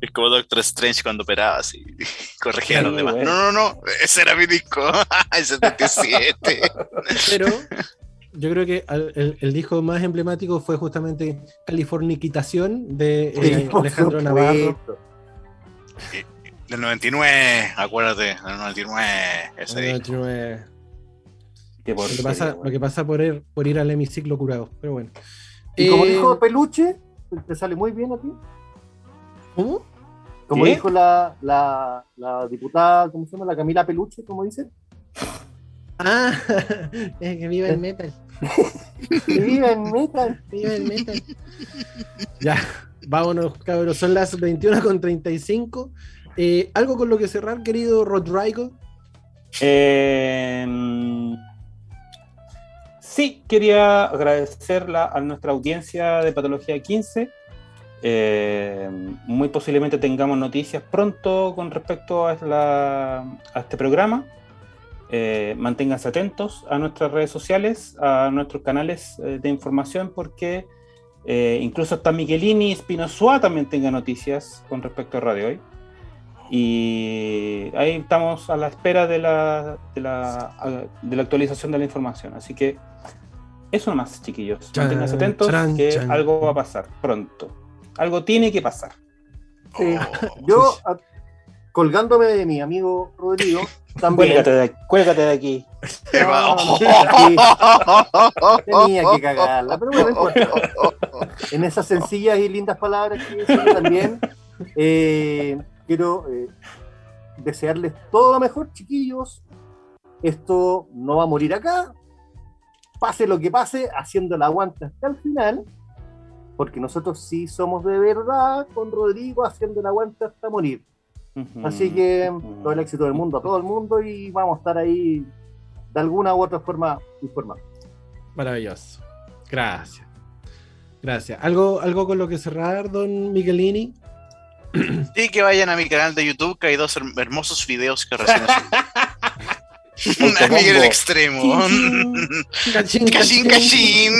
Es como Doctor Strange cuando operaba así. [laughs] Corregía a los demás. bueno. No, no, no. Ese era mi disco. [laughs] El 77. [laughs] Pero yo creo que el, el disco más emblemático fue justamente Californiquitación de eh, Alejandro Navarro. Del 99. Acuérdate. Del 99. Ese disco. Qué Lo que pasa, lo que pasa por ir, por ir al hemiciclo curado, pero bueno. Y como Eh, dijo Peluche, te sale muy bien a ti. ¿Cómo? Como ¿Qué? dijo la, la, la diputada, ¿cómo se llama? La Camila Peluche, como dice. Ah, [laughs] es que viva el metal. Que viva en metal. [laughs] Viva el metal. ya, vámonos, cabros. Son las 21 con 35. Eh, ¿Algo con lo que cerrar, querido Rodrigo? Eh, sí, quería agradecer la- a nuestra audiencia de Patología 15. Eh, muy posiblemente tengamos noticias pronto con respecto a, la- a este programa. Eh, manténganse atentos a nuestras redes sociales, a nuestros canales eh, de información, porque eh, incluso hasta Michelini y Spinozoa también tengan noticias con respecto a Radio Hoy. Y ahí estamos a la espera de la, de la, de la actualización de la información. Así que eso nomás, chiquillos. Manténganse atentos chan, que chan. algo va a pasar pronto. Algo tiene que pasar. Sí. [laughs] Yo, a- colgándome de mi amigo Rodrigo, [laughs] Cuélgate de, cuélgate de aquí. Tenía que cagarla, pero bueno, En esas sencillas y lindas palabras que también eh, quiero eh, desearles todo lo mejor, chiquillos. Esto no va a morir acá. Pase lo que pase, haciendo la aguanta hasta el final. Porque nosotros sí somos de verdad con Rodrigo haciendo la aguanta hasta morir. Así que todo el éxito del mundo a todo el mundo y vamos a estar ahí de alguna u otra forma informados. Maravilloso. Gracias. Gracias. ¿Algo, ¿Algo con lo que cerrar, don Miguelini? Sí, que vayan a mi canal de YouTube, que hay dos hermosos videos que recién [laughs] Miguel el extremo. [laughs] Cachín, cachín, cachín.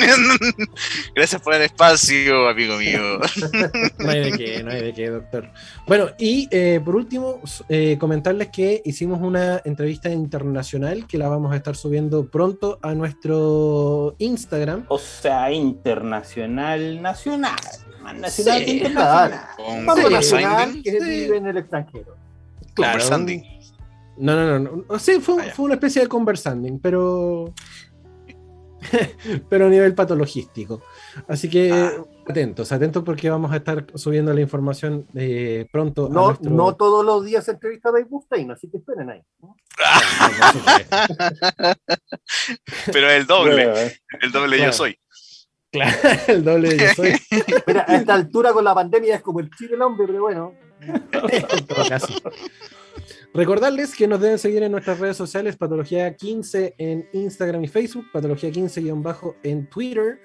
[laughs] Gracias por el espacio, amigo mío. [laughs] No hay de qué, no hay de qué, doctor. Bueno, y eh, por último, eh, comentarles que hicimos una entrevista internacional que la vamos a estar subiendo pronto a nuestro Instagram. O sea, internacional, nacional. Nacional que internacional. Con nacional que vive en el extranjero. Claro. No, no, no. no. Sí, fue, fue una especie de conversanding, pero. [laughs] pero a nivel patologístico. Así que ah. atentos, atentos porque vamos a estar subiendo la información eh, pronto. No, no todos los días entrevista de Mustaine, así que esperen ahí. [laughs] pero el doble, [laughs] el doble yo soy. Claro, el doble de yo soy. Mira, a esta altura con la pandemia es como el chile el hombre, pero bueno. en todo caso. Recordarles que nos deben seguir en nuestras redes sociales, Patología15 en Instagram y Facebook, Patología15- en Twitter,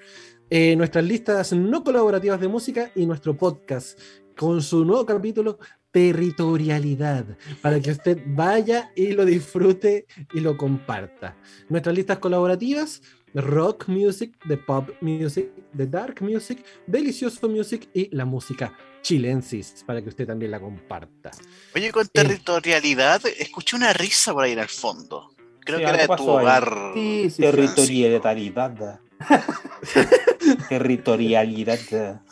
eh, nuestras listas no colaborativas de música y nuestro podcast con su nuevo capítulo Territorialidad, para que usted vaya y lo disfrute y lo comparta. Nuestras listas colaborativas rock music, de pop music, de dark music, delicioso music y la música chilensis para que usted también la comparta. Oye, con territorialidad, escuché una risa por ahí en el fondo. Creo que era de tu hogar. Sí, sí, territorialidad. [laughs] territorialidad.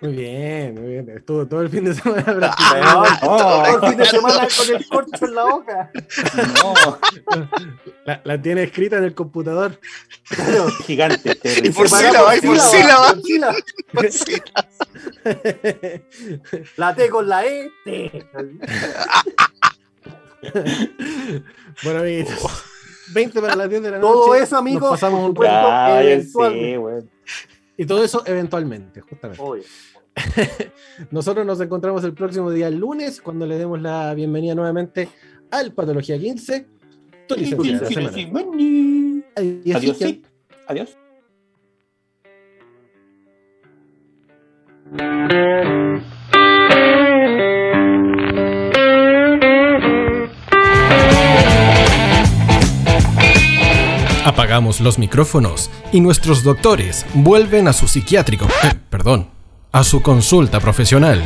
Muy bien, muy bien. Estuvo todo el fin de semana [laughs] practicando. Ah, todo el fin de semana con el [laughs] corcho en la boca. No. La, la tiene escrita en el computador. Claro, [laughs] gigante. Y por sílaba, y por sílaba. Por sílaba. La T con la E. T. bueno, amiguitos. 20 para las 10 de la noche. Todo eso, amigos, pasamos un rato sí, bueno. Y todo eso eventualmente, justamente. [laughs] Nosotros nos encontramos el próximo día, el lunes, cuando le demos la bienvenida nuevamente al Patología 15. Tu licencia de la semana. Adiós. Sí. Adiós. Apagamos los micrófonos y nuestros doctores vuelven a su psiquiátrico, eh, [laughs] perdón, a su consulta profesional.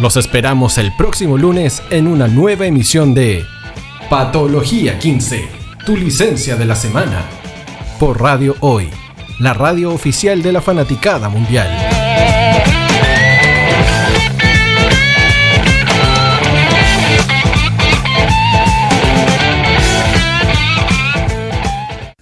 Los esperamos el próximo lunes en una nueva emisión de Patología 15, tu licencia de la semana, por Radio Hoy, la radio oficial de la fanaticada mundial.